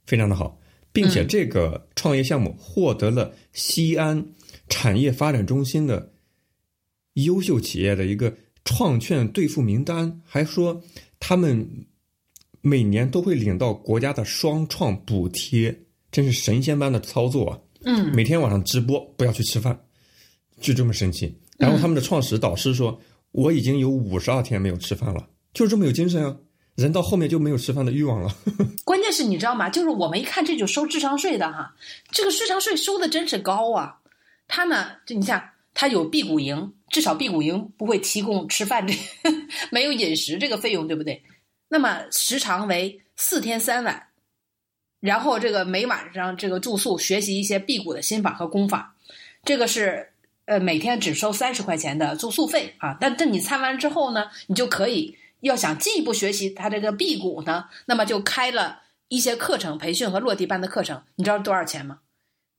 Speaker 2: 非常的好，并且这个创业项目获得了西安产业发展中心的优秀企业的一个创券兑付名单，还说他们每年都会领到国家的双创补贴，真是神仙般的操作啊！
Speaker 1: 嗯，
Speaker 2: 每天晚上直播，不要去吃饭，就这么神奇。然后他们的创始导师说：“我已经有五十二天没有吃饭了，就是这么有精神啊！人到后面就没有吃饭的欲望了。”
Speaker 1: 关键是你知道吗？就是我们一看这就收智商税的哈，这个智商税收的真是高啊！他呢，就你像他有辟谷营，至少辟谷营不会提供吃饭这 没有饮食这个费用，对不对？那么时长为四天三晚。然后这个每晚上这个住宿学习一些辟谷的心法和功法，这个是呃每天只收三十块钱的住宿费啊。但但你参完之后呢，你就可以要想进一步学习他这个辟谷呢，那么就开了一些课程培训和落地班的课程。你知道多少钱吗？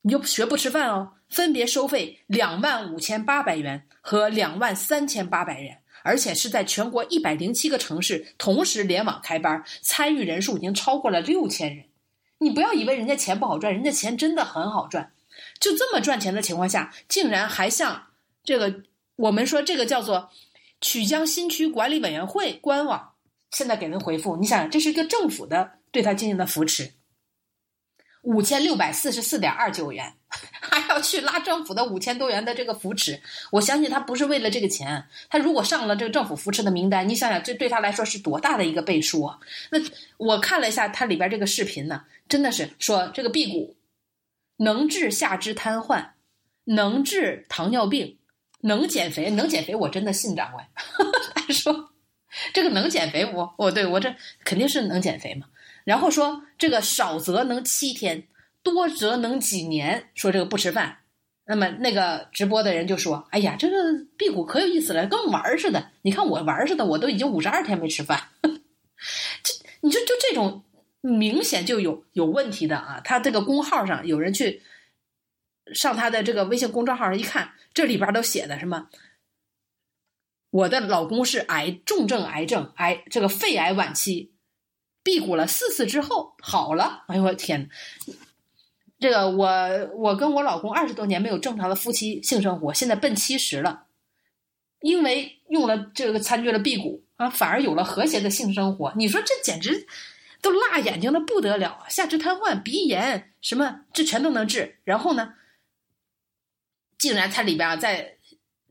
Speaker 1: 你就学不吃饭哦，分别收费两万五千八百元和两万三千八百元，而且是在全国一百零七个城市同时联网开班，参与人数已经超过了六千人。你不要以为人家钱不好赚，人家钱真的很好赚。就这么赚钱的情况下，竟然还向这个我们说这个叫做曲江新区管理委员会官网现在给人回复。你想，这是一个政府的对他进行的扶持，五千六百四十四点二九元，还要去拉政府的五千多元的这个扶持。我相信他不是为了这个钱，他如果上了这个政府扶持的名单，你想想这对他来说是多大的一个背书啊！那我看了一下他里边这个视频呢。真的是说这个辟谷能治下肢瘫痪，能治糖尿病，能减肥，能减肥，我真的信掌柜。他说这个能减肥，我我对我这肯定是能减肥嘛。然后说这个少则能七天，多则能几年。说这个不吃饭，那么那个直播的人就说：“哎呀，这个辟谷可有意思了，跟玩儿似的。你看我玩儿似的，我都已经五十二天没吃饭。这你说就这种。”明显就有有问题的啊！他这个公号上有人去上他的这个微信公众号上一看，这里边都写的什么？我的老公是癌重症癌症癌这个肺癌晚期，辟谷了四次之后好了。哎呦我天！这个我我跟我老公二十多年没有正常的夫妻性生活，现在奔七十了，因为用了这个参与了辟谷啊，反而有了和谐的性生活。你说这简直！都辣眼睛的不得了，下肢瘫痪、鼻炎什么，这全都能治。然后呢，竟然它里边啊，在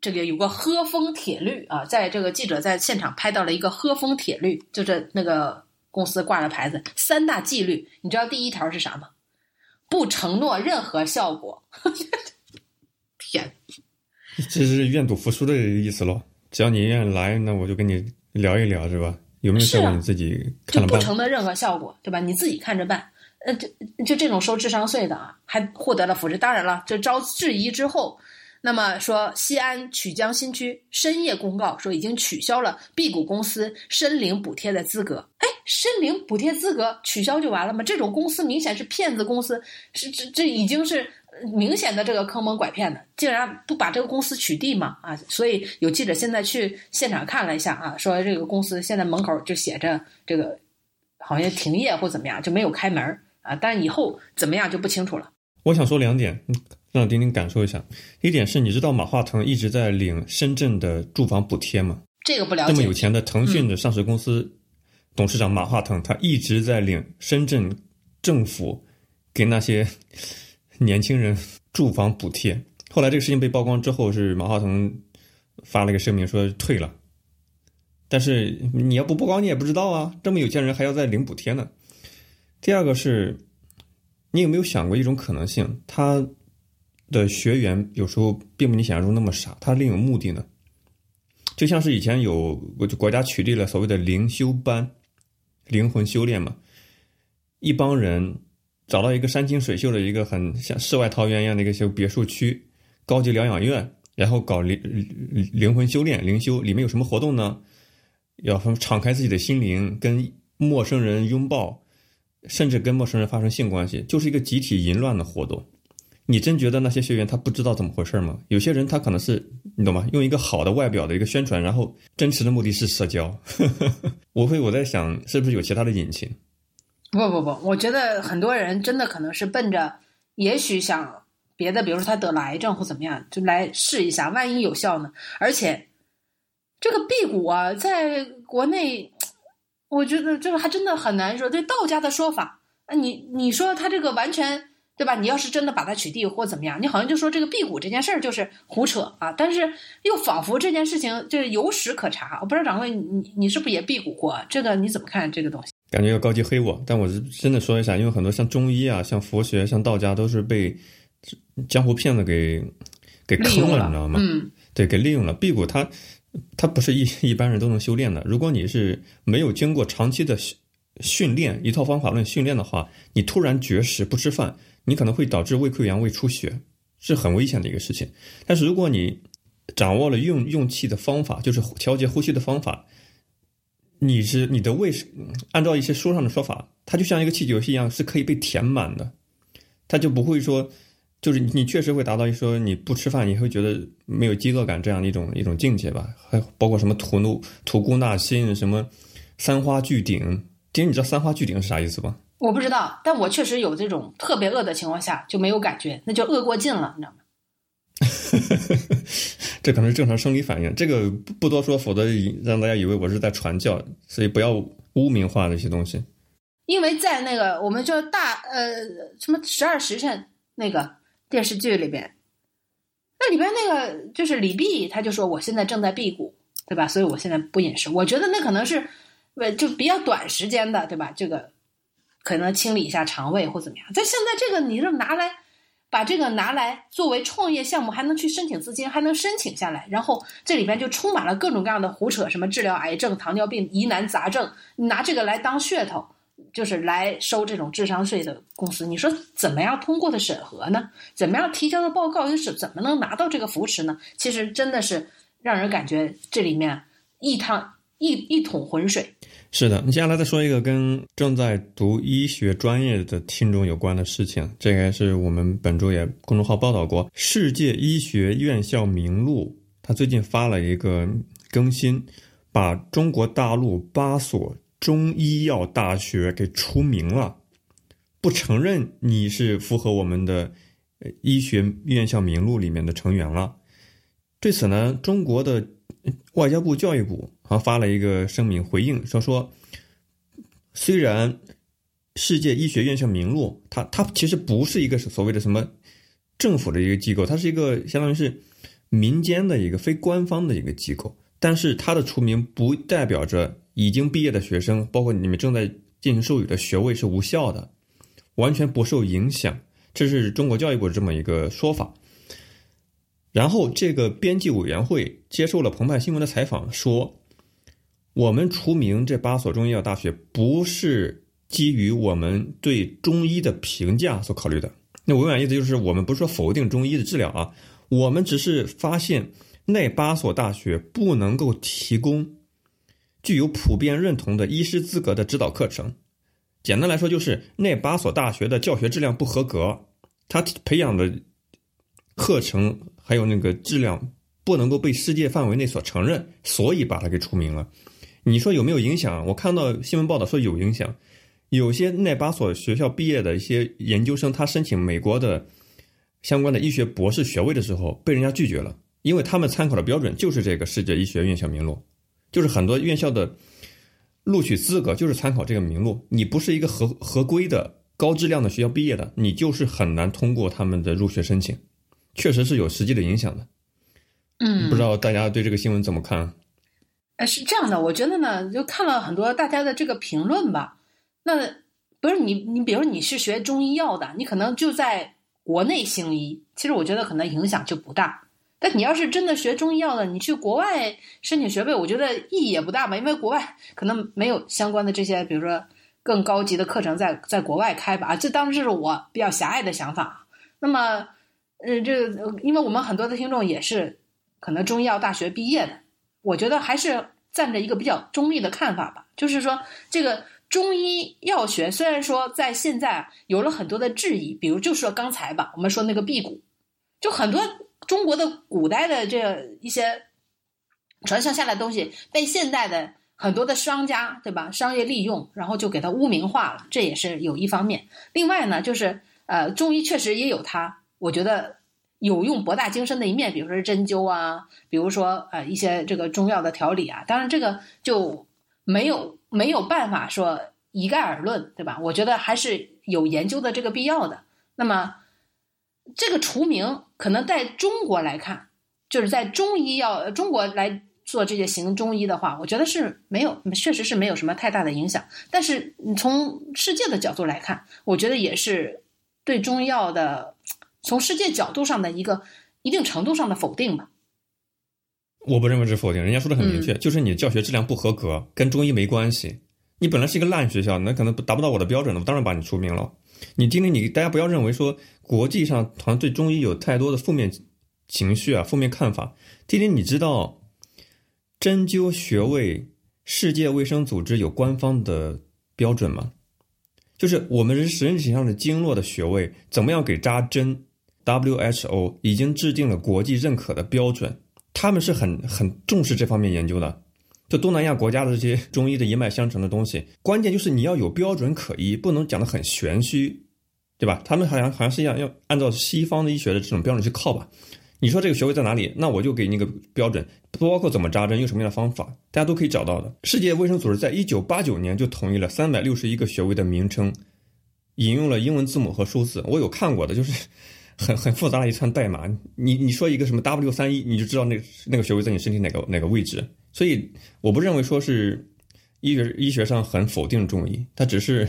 Speaker 1: 这个有个喝风铁律啊，在这个记者在现场拍到了一个喝风铁律，就是那个公司挂了牌子，三大纪律。你知道第一条是啥吗？不承诺任何效果。天，
Speaker 2: 这是愿赌服输的意思喽。只要你愿意来，那我就跟你聊一聊，是吧？有没有效果？你自己看
Speaker 1: 就不承的任何效果，对吧？你自己看着办。呃，就就这种收智商税的啊，还获得了扶持。当然了，这遭质疑之后，那么说，西安曲江新区深夜公告说已经取消了 B 股公司申领补贴的资格。哎，申领补贴资格取消就完了吗？这种公司明显是骗子公司，是这这已经是明显的这个坑蒙拐骗的，竟然不把这个公司取缔吗？啊，所以有记者现在去现场看了一下啊，说这个公司现在门口就写着这个好像停业或怎么样，就没有开门啊，但以后怎么样就不清楚了。
Speaker 2: 我想说两点。让丁丁感受一下，一点是你知道马化腾一直在领深圳的住房补贴吗？
Speaker 1: 这个不了解。
Speaker 2: 这么有钱的腾讯的上市公司董事长马化腾，他一直在领深圳政府给那些 年轻人住房补贴。后来这个事情被曝光之后，是马化腾发了一个声明说退了。但是你要不曝光，你也不知道啊，这么有钱人还要再领补贴呢。第二个是，你有没有想过一种可能性？他。的学员有时候并不你想象中那么傻，他另有目的呢。就像是以前有国国家取缔了所谓的灵修班、灵魂修炼嘛，一帮人找到一个山清水秀的一个很像世外桃源一样的一个小别墅区、高级疗养院，然后搞灵灵魂修炼、灵修，里面有什么活动呢？要敞开自己的心灵，跟陌生人拥抱，甚至跟陌生人发生性关系，就是一个集体淫乱的活动。你真觉得那些学员他不知道怎么回事吗？有些人他可能是你懂吗？用一个好的外表的一个宣传，然后真实的目的是社交。我会我在想，是不是有其他的隐情？
Speaker 1: 不不不，我觉得很多人真的可能是奔着，也许想别的，比如说他得了癌症或怎么样，就来试一下，万一有效呢？而且这个辟谷啊，在国内，我觉得这个还真的很难说。对道家的说法，那你你说他这个完全。对吧？你要是真的把它取缔或怎么样，你好像就说这个辟谷这件事儿就是胡扯啊！但是又仿佛这件事情就是有史可查。我不知道掌柜，你你是不是也辟谷过？这个你怎么看这个东西？
Speaker 2: 感觉要高级黑我，但我是真的说一下，因为很多像中医啊、像佛学、像道家都是被江湖骗子给给坑了，你知道吗？
Speaker 1: 嗯，
Speaker 2: 对，给利用了。辟谷它它不是一一般人都能修炼的。如果你是没有经过长期的训练，一套方法论训练的话，你突然绝食不吃饭。你可能会导致胃溃疡、胃出血，是很危险的一个事情。但是如果你掌握了用用气的方法，就是调节呼吸的方法，你是你的胃是按照一些书上的说法，它就像一个气球一样，是可以被填满的，它就不会说，就是你确实会达到说你不吃饭你会觉得没有饥饿感这样的一种一种境界吧。还包括什么吐怒吐故纳新，什么三花聚顶。其实你知道三花聚顶是啥意思吧？
Speaker 1: 我不知道，但我确实有这种特别饿的情况下就没有感觉，那就饿过劲了，你知道吗？
Speaker 2: 这可能是正常生理反应，这个不多说，否则让大家以为我是在传教，所以不要污名化这些东西。
Speaker 1: 因为在那个我们叫大呃什么十二时辰那个电视剧里边，那里边那个就是李泌，他就说我现在正在辟谷，对吧？所以我现在不饮食。我觉得那可能是呃就比较短时间的，对吧？这个。可能清理一下肠胃或怎么样？但现在这个，你这拿来，把这个拿来作为创业项目，还能去申请资金，还能申请下来，然后这里边就充满了各种各样的胡扯，什么治疗癌症、糖尿病、疑难杂症，你拿这个来当噱头，就是来收这种智商税的公司。你说怎么样通过的审核呢？怎么样提交的报告又是怎么能拿到这个扶持呢？其实真的是让人感觉这里面一汤一一桶浑水。
Speaker 2: 是的，你接下来再说一个跟正在读医学专业的听众有关的事情，这个是我们本周也公众号报道过，世界医学院校名录，他最近发了一个更新，把中国大陆八所中医药大学给除名了，不承认你是符合我们的医学院校名录里面的成员了。对此呢，中国的外交部教育部。还发了一个声明回应，说说，虽然世界医学院校名录，它它其实不是一个所谓的什么政府的一个机构，它是一个相当于是民间的一个非官方的一个机构，但是它的除名不代表着已经毕业的学生，包括你们正在进行授予的学位是无效的，完全不受影响，这是中国教育部这么一个说法。然后这个编辑委员会接受了澎湃新闻的采访说。我们除名这八所中医药大学，不是基于我们对中医的评价所考虑的。那委婉意思就是，我们不是说否定中医的治疗啊，我们只是发现那八所大学不能够提供具有普遍认同的医师资格的指导课程。简单来说，就是那八所大学的教学质量不合格，他培养的课程还有那个质量不能够被世界范围内所承认，所以把它给除名了。你说有没有影响？我看到新闻报道说有影响，有些那八所学校毕业的一些研究生，他申请美国的相关的医学博士学位的时候，被人家拒绝了，因为他们参考的标准就是这个世界医学院校名录，就是很多院校的。录取资格就是参考这个名录，你不是一个合合规的高质量的学校毕业的，你就是很难通过他们的入学申请，确实是有实际的影响的。
Speaker 1: 嗯，
Speaker 2: 不知道大家对这个新闻怎么看？
Speaker 1: 呃，是这样的，我觉得呢，就看了很多大家的这个评论吧。那不是你，你比如你是学中医药的，你可能就在国内行医，其实我觉得可能影响就不大。但你要是真的学中医药的，你去国外申请学位，我觉得意义也不大吧，因为国外可能没有相关的这些，比如说更高级的课程在在国外开吧。这当然是我比较狭隘的想法。那么，呃，这因为我们很多的听众也是可能中医药大学毕业的，我觉得还是站着一个比较中立的看法吧。就是说，这个中医药学虽然说在现在有了很多的质疑，比如就说刚才吧，我们说那个辟谷，就很多。中国的古代的这一些传承下来的东西，被现代的很多的商家，对吧？商业利用，然后就给它污名化了，这也是有一方面。另外呢，就是呃，中医确实也有它，我觉得有用博大精深的一面，比如说针灸啊，比如说呃一些这个中药的调理啊。当然，这个就没有没有办法说一概而论，对吧？我觉得还是有研究的这个必要的。那么。这个除名可能在中国来看，就是在中医药中国来做这些行中医的话，我觉得是没有，确实是没有什么太大的影响。但是你从世界的角度来看，我觉得也是对中药的从世界角度上的一个一定程度上的否定吧。
Speaker 2: 我不认为是否定，人家说的很明确，就是你教学质量不合格，跟中医没关系。你本来是一个烂学校，那可能达不到我的标准了，我当然把你除名了。你听听，你大家不要认为说国际上好像对中医有太多的负面情绪啊、负面看法。听听，你知道针灸穴位，世界卫生组织有官方的标准吗？就是我们人体上的经络的穴位怎么样给扎针，WHO 已经制定了国际认可的标准，他们是很很重视这方面研究的。就东南亚国家的这些中医的一脉相承的东西，关键就是你要有标准可依，不能讲的很玄虚，对吧？他们好像好像是要要按照西方的医学的这种标准去靠吧？你说这个穴位在哪里？那我就给你个标准，不包括怎么扎针，用什么样的方法，大家都可以找到的。世界卫生组织在一九八九年就统一了三百六十一个穴位的名称，引用了英文字母和数字。我有看过的，就是很很复杂的一串代码。你你说一个什么 W 三一，你就知道那个那个穴位在你身体哪个哪个位置。所以，我不认为说是医学医学上很否定中医，它只是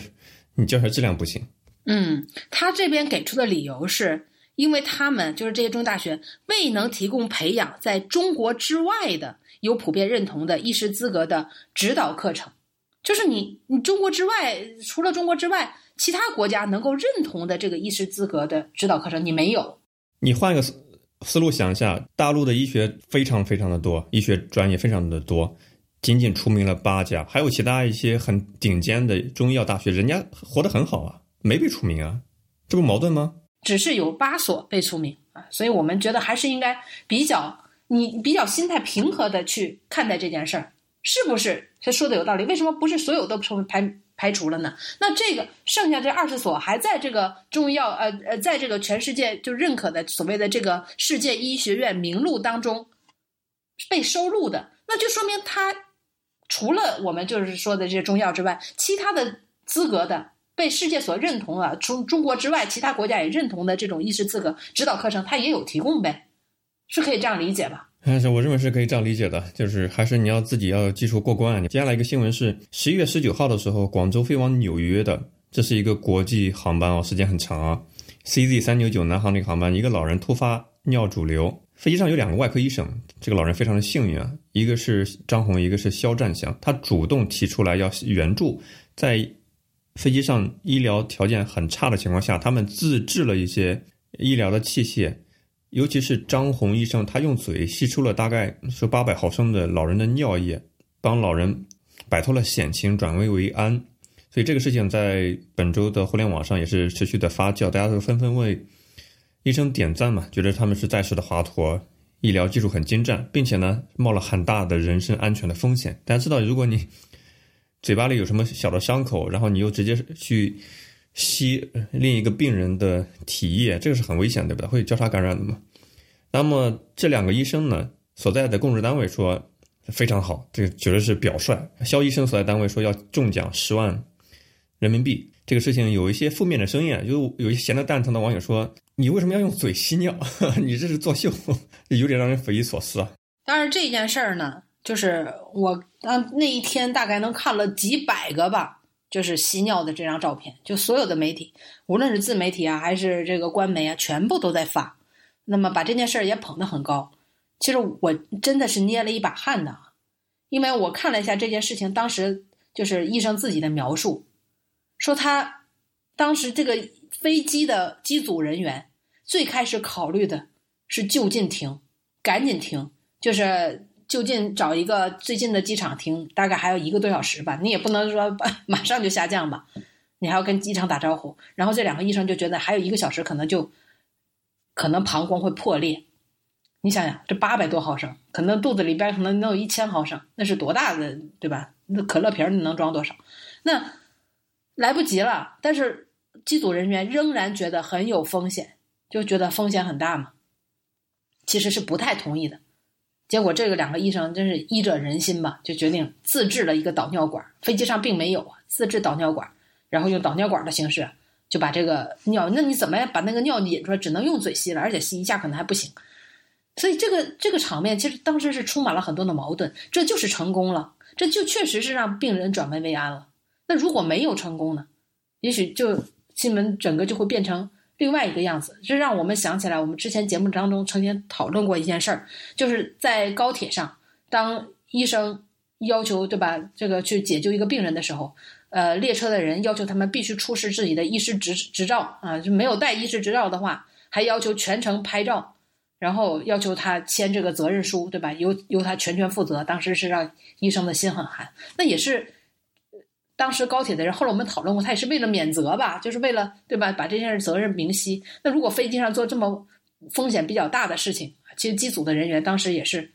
Speaker 2: 你教学质量不行。
Speaker 1: 嗯，他这边给出的理由是，因为他们就是这些中医大学未能提供培养在中国之外的有普遍认同的医师资格的指导课程，就是你你中国之外，除了中国之外，其他国家能够认同的这个医师资格的指导课程，你没有。
Speaker 2: 你换一个。思路想一下，大陆的医学非常非常的多，医学专业非常的多，仅仅出名了八家，还有其他一些很顶尖的中医药大学，人家活得很好啊，没被出名啊，这不矛盾吗？
Speaker 1: 只是有八所被除名啊，所以我们觉得还是应该比较你比较心态平和的去看待这件事儿，是不是？他说的有道理，为什么不是所有都成排？排除了呢？那这个剩下这二十所还在这个中医药呃呃，在这个全世界就认可的所谓的这个世界医学院名录当中被收录的，那就说明他除了我们就是说的这些中药之外，其他的资格的被世界所认同啊，除中国之外其他国家也认同的这种医师资格指导课程，他也有提供呗，是可以这样理解吧？
Speaker 2: 但是我认为是可以这样理解的，就是还是你要自己要技术过关啊。接下来一个新闻是十一月十九号的时候，广州飞往纽约的，这是一个国际航班哦，时间很长啊。CZ 三九九南航这个航班，一个老人突发尿主流，飞机上有两个外科医生，这个老人非常的幸运啊，一个是张红，一个是肖占祥，他主动提出来要援助，在飞机上医疗条件很差的情况下，他们自制了一些医疗的器械。尤其是张红医生，他用嘴吸出了大概说八百毫升的老人的尿液，帮老人摆脱了险情，转危为安。所以这个事情在本周的互联网上也是持续的发酵，大家都纷纷为医生点赞嘛，觉得他们是在世的华佗，医疗技术很精湛，并且呢冒了很大的人身安全的风险。大家知道，如果你嘴巴里有什么小的伤口，然后你又直接去吸另一个病人的体液，这个是很危险，对不对？会交叉感染的嘛。那么这两个医生呢，所在的供职单位说非常好，这个绝对是表率。肖医生所在单位说要中奖十万人民币，这个事情有一些负面的声音，就有一些闲得蛋疼的网友说：“你为什么要用嘴吸尿？你这是作秀，有点让人匪夷所思啊。”
Speaker 1: 当然这件事儿呢，就是我当那一天大概能看了几百个吧。就是吸尿的这张照片，就所有的媒体，无论是自媒体啊，还是这个官媒啊，全部都在发。那么把这件事儿也捧得很高。其实我真的是捏了一把汗的，因为我看了一下这件事情，当时就是医生自己的描述，说他当时这个飞机的机组人员最开始考虑的是就近停，赶紧停，就是。就近找一个最近的机场停，大概还有一个多小时吧。你也不能说 马上就下降吧，你还要跟机场打招呼。然后这两个医生就觉得还有一个小时，可能就可能膀胱会破裂。你想想，这八百多毫升，可能肚子里边可能能有一千毫升，那是多大的，对吧？那可乐瓶你能装多少？那来不及了。但是机组人员仍然觉得很有风险，就觉得风险很大嘛。其实是不太同意的。结果这个两个医生真是医者仁心吧，就决定自制了一个导尿管。飞机上并没有啊，自制导尿管，然后用导尿管的形式就把这个尿，那你怎么把那个尿引出来？只能用嘴吸了，而且吸一下可能还不行。所以这个这个场面其实当时是充满了很多的矛盾。这就是成功了，这就确实是让病人转危为安了。那如果没有成功呢？也许就新闻整个就会变成。另外一个样子，这让我们想起来，我们之前节目当中曾经讨论过一件事儿，就是在高铁上，当医生要求对吧，这个去解救一个病人的时候，呃，列车的人要求他们必须出示自己的医师执执照啊，就没有带医师执照的话，还要求全程拍照，然后要求他签这个责任书，对吧？由由他全权负责。当时是让医生的心很寒，那也是。当时高铁的人，后来我们讨论过，他也是为了免责吧，就是为了对吧，把这件事责任明晰。那如果飞机上做这么风险比较大的事情，其实机组的人员当时也是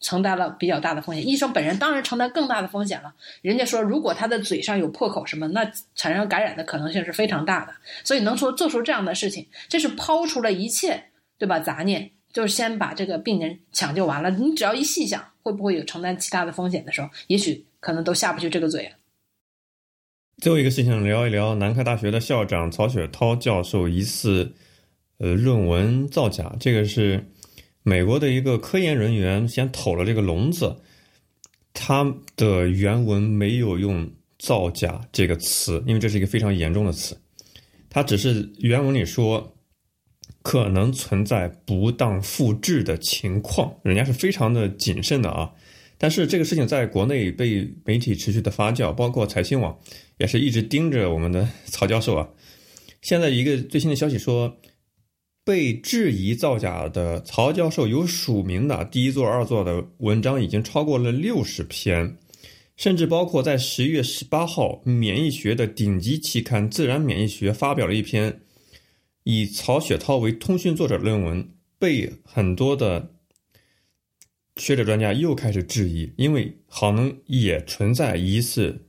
Speaker 1: 承担了比较大的风险。医生本人当然承担更大的风险了。人家说，如果他的嘴上有破口什么，那产生感染的可能性是非常大的。所以能说做出这样的事情，这是抛出了一切对吧杂念，就是先把这个病人抢救完了。你只要一细想，会不会有承担其他的风险的时候，也许可能都下不去这个嘴了。
Speaker 2: 最后一个事情，聊一聊南开大学的校长曹雪涛教授疑似，呃，论文造假。这个是美国的一个科研人员先捅了这个笼子，他的原文没有用“造假”这个词，因为这是一个非常严重的词。他只是原文里说可能存在不当复制的情况，人家是非常的谨慎的啊。但是这个事情在国内被媒体持续的发酵，包括财新网也是一直盯着我们的曹教授啊。现在一个最新的消息说，被质疑造假的曹教授有署名的第一座、二座的文章已经超过了六十篇，甚至包括在十一月十八号，免疫学的顶级期刊《自然免疫学》发表了一篇以曹雪涛为通讯作者的论文，被很多的。学者专家又开始质疑，因为可能也存在疑似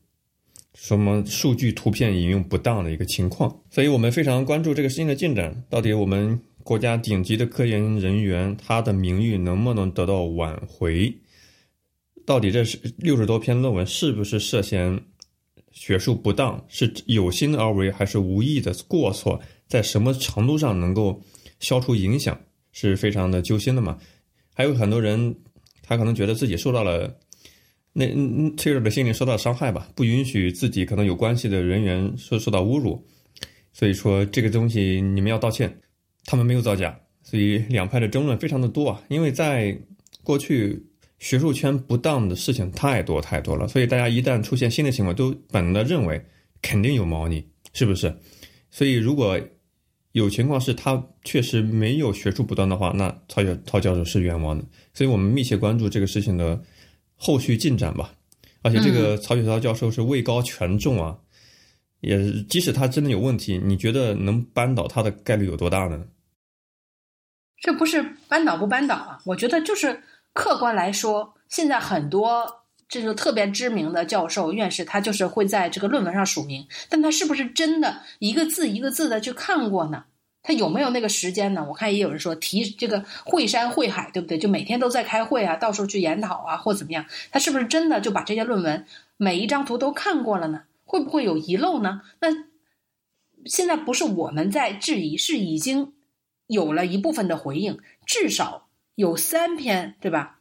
Speaker 2: 什么数据图片引用不当的一个情况，所以我们非常关注这个事情的进展。到底我们国家顶级的科研人员他的名誉能不能得到挽回？到底这是六十多篇论文是不是涉嫌学术不当？是有心而为还是无意的过错？在什么程度上能够消除影响？是非常的揪心的嘛？还有很多人。他可能觉得自己受到了那脆弱的心灵受到伤害吧，不允许自己可能有关系的人员受受到侮辱，所以说这个东西你们要道歉。他们没有造假，所以两派的争论非常的多啊。因为在过去学术圈不当的事情太多太多了，所以大家一旦出现新的情况，都本能的认为肯定有猫腻，是不是？所以如果有情况是他确实没有学术不端的话，那曹教曹教授是冤枉的。所以我们密切关注这个事情的后续进展吧。而且这个曹雪涛教授是位高权重啊，也即使他真的有问题，你觉得能扳倒他的概率有多大呢？
Speaker 1: 这不是扳倒不扳倒啊？我觉得就是客观来说，现在很多这就特别知名的教授、院士，他就是会在这个论文上署名，但他是不是真的一个字一个字的去看过呢？他有没有那个时间呢？我看也有人说提这个会山会海，对不对？就每天都在开会啊，到处去研讨啊，或怎么样？他是不是真的就把这些论文每一张图都看过了呢？会不会有遗漏呢？那现在不是我们在质疑，是已经有了一部分的回应，至少有三篇，对吧？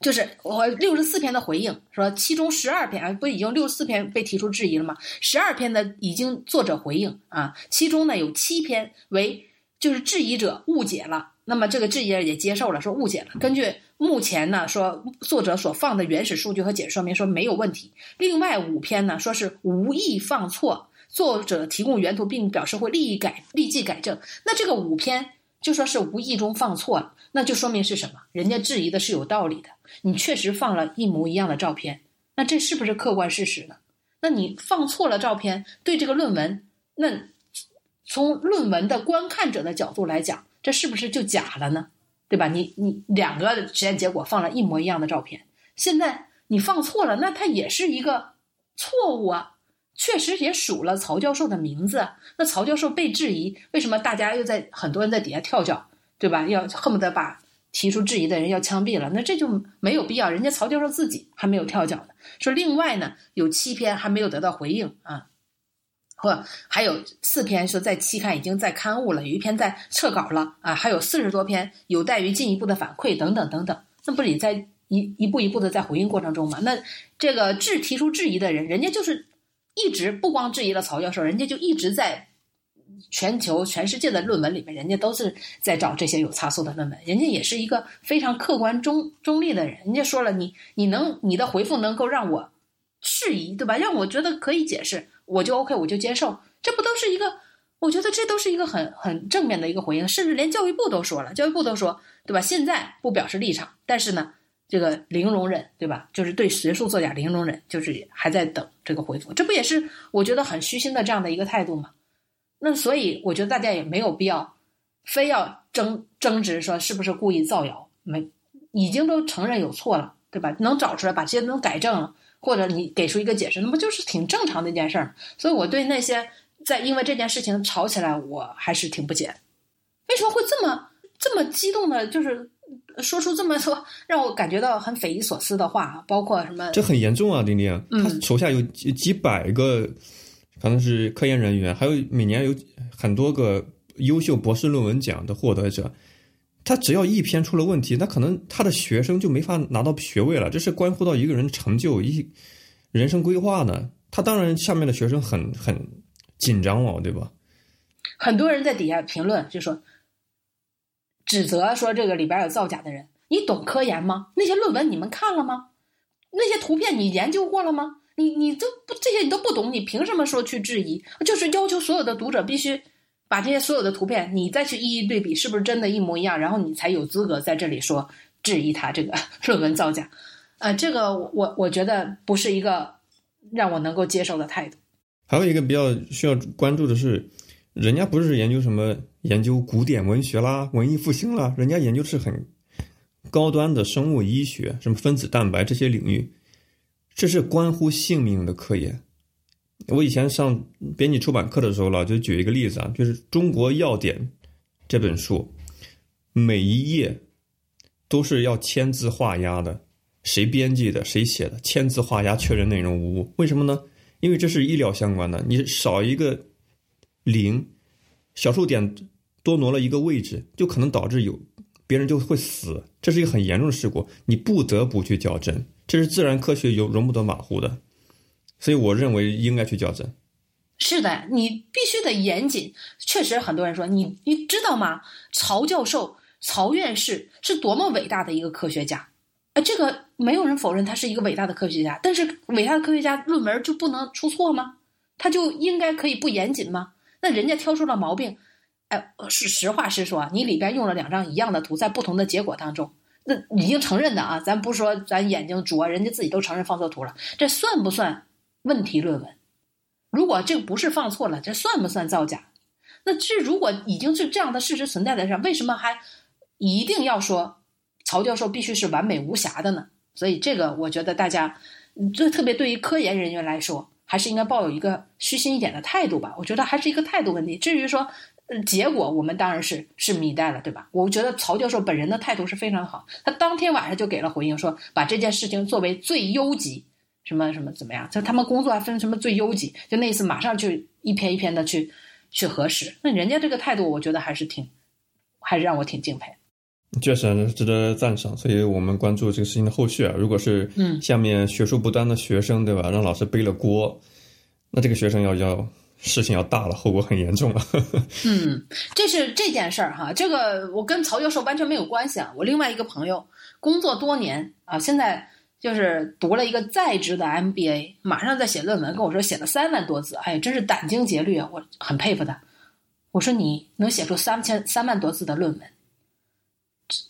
Speaker 1: 就是我六十四篇的回应，说其中十二篇啊，不已经六十四篇被提出质疑了吗？十二篇的已经作者回应啊，其中呢有七篇为就是质疑者误解了，那么这个质疑者也接受了，说误解了。根据目前呢说作者所放的原始数据和解释说明说没有问题。另外五篇呢说是无意放错，作者提供原图并表示会立即改立即改正。那这个五篇就说是无意中放错了，那就说明是什么？人家质疑的是有道理的。你确实放了一模一样的照片，那这是不是客观事实呢？那你放错了照片，对这个论文，那从论文的观看者的角度来讲，这是不是就假了呢？对吧？你你两个实验结果放了一模一样的照片，现在你放错了，那它也是一个错误啊。确实也数了曹教授的名字，那曹教授被质疑，为什么大家又在很多人在底下跳脚，对吧？要恨不得把。提出质疑的人要枪毙了，那这就没有必要。人家曹教授自己还没有跳脚呢。说另外呢，有七篇还没有得到回应啊，或还有四篇说在期刊已经在刊物了，有一篇在撤稿了啊，还有四十多篇有待于进一步的反馈等等等等。那不也在一一步一步的在回应过程中吗？那这个质提出质疑的人，人家就是一直不光质疑了曹教授，人家就一直在。全球、全世界的论文里面，人家都是在找这些有差错的论文。人家也是一个非常客观、中中立的人。人家说了，你你能你的回复能够让我质疑，对吧？让我觉得可以解释，我就 OK，我就接受。这不都是一个？我觉得这都是一个很很正面的一个回应。甚至连教育部都说了，教育部都说，对吧？现在不表示立场，但是呢，这个零容忍，对吧？就是对学术作假零容忍，就是还在等这个回复。这不也是我觉得很虚心的这样的一个态度吗？那所以，我觉得大家也没有必要，非要争争执说是不是故意造谣，没，已经都承认有错了，对吧？能找出来，把这些都改正了，或者你给出一个解释，那不就是挺正常的一件事儿？所以我对那些在因为这件事情吵起来，我还是挺不解，为什么会这么这么激动的，就是说出这么多 让我感觉到很匪夷所思的话，包括什么？
Speaker 2: 这很严重啊，丁丁，他手下有几几百个。可能是科研人员，还有每年有很多个优秀博士论文奖的获得者，他只要一篇出了问题，那可能他的学生就没法拿到学位了。这是关乎到一个人成就、一人生规划呢。他当然下面的学生很很紧张了，对吧？
Speaker 1: 很多人在底下评论就说，指责说这个里边有造假的人。你懂科研吗？那些论文你们看了吗？那些图片你研究过了吗？你你都不这些你都不懂，你凭什么说去质疑？就是要求所有的读者必须把这些所有的图片，你再去一一对比，是不是真的一模一样？然后你才有资格在这里说质疑他这个 论文造假。呃，这个我我觉得不是一个让我能够接受的态度。
Speaker 2: 还有一个比较需要关注的是，人家不是研究什么研究古典文学啦、文艺复兴啦，人家研究的是很高端的生物医学，什么分子蛋白这些领域。这是关乎性命的科研。我以前上编辑出版课的时候老，就举一个例子啊，就是《中国药典》这本书，每一页都是要签字画押的，谁编辑的，谁写的，签字画押确认内容无误。为什么呢？因为这是医疗相关的，你少一个零，小数点多挪了一个位置，就可能导致有别人就会死，这是一个很严重的事故，你不得不去矫正。这是自然科学，有容不得马虎的，所以我认为应该去校正。
Speaker 1: 是的，你必须得严谨。确实，很多人说你，你知道吗？曹教授、曹院士是多么伟大的一个科学家，呃，这个没有人否认他是一个伟大的科学家。但是，伟大的科学家论文就不能出错吗？他就应该可以不严谨吗？那人家挑出了毛病，哎，是实话实说，你里边用了两张一样的图，在不同的结果当中，那已经承认的啊，咱不说咱眼睛拙，人家自己都承认放错图了，这算不算问题论文？如果这个不是放错了，这算不算造假？那这如果已经是这样的事实存在的上，为什么还一定要说曹教授必须是完美无瑕的呢？所以这个我觉得大家，这特别对于科研人员来说，还是应该抱有一个虚心一点的态度吧。我觉得还是一个态度问题。至于说。嗯结果我们当然是是以待了，对吧？我觉得曹教授本人的态度是非常好，他当天晚上就给了回应，说把这件事情作为最优级，什么什么怎么样？就他们工作还分什么最优级，就那次马上就一篇一篇的去去核实。那人家这个态度，我觉得还是挺，还是让我挺敬佩。
Speaker 2: 确实值得赞赏，所以我们关注这个事情的后续啊。如果是嗯下面学术不端的学生，对吧？让老师背了锅，那这个学生要要。事情要大了，后果很严重了。
Speaker 1: 嗯，这是这件事儿哈，这个我跟曹教授完全没有关系啊。我另外一个朋友工作多年啊，现在就是读了一个在职的 MBA，马上在写论文，跟我说写了三万多字，哎，真是殚精竭虑啊，我很佩服他。我说你能写出三千三万多字的论文，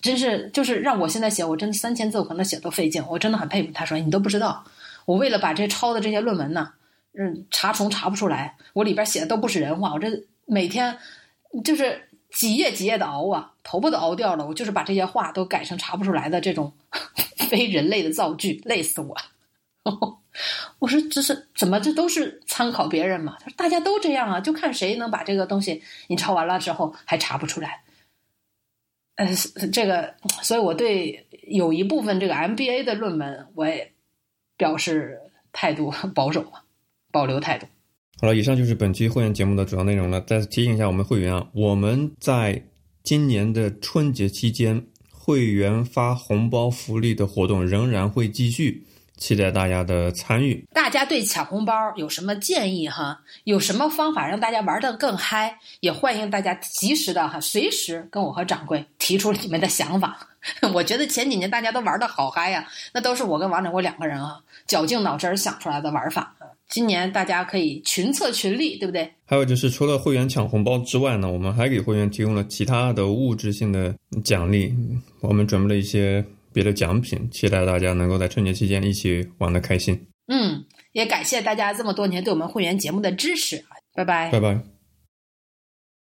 Speaker 1: 真是就是让我现在写，我真的三千字我可能写都费劲，我真的很佩服。他说你都不知道，我为了把这抄的这些论文呢。嗯，查重查不出来，我里边写的都不是人话，我这每天就是几页几页的熬啊，头发都熬掉了。我就是把这些话都改成查不出来的这种 非人类的造句，累死我。我说这是怎么？这都是参考别人嘛？他说大家都这样啊，就看谁能把这个东西你抄完了之后还查不出来。呃，这个，所以我对有一部分这个 MBA 的论文，我也表示态度保守嘛。保留态度。
Speaker 2: 好了，以上就是本期会员节目的主要内容了。再次提醒一下我们会员啊，我们在今年的春节期间，会员发红包福利的活动仍然会继续，期待大家的参与。
Speaker 1: 大家对抢红包有什么建议哈？有什么方法让大家玩的更嗨？也欢迎大家及时的哈，随时跟我和掌柜提出你们的想法。我觉得前几年大家都玩的好嗨呀，那都是我跟王掌柜两个人啊，绞尽脑汁想出来的玩法。今年大家可以群策群力，对不对？
Speaker 2: 还有就是，除了会员抢红包之外呢，我们还给会员提供了其他的物质性的奖励。我们准备了一些别的奖品，期待大家能够在春节期间一起玩的开心。
Speaker 1: 嗯，也感谢大家这么多年对我们会员节目的支持拜拜，
Speaker 2: 拜拜。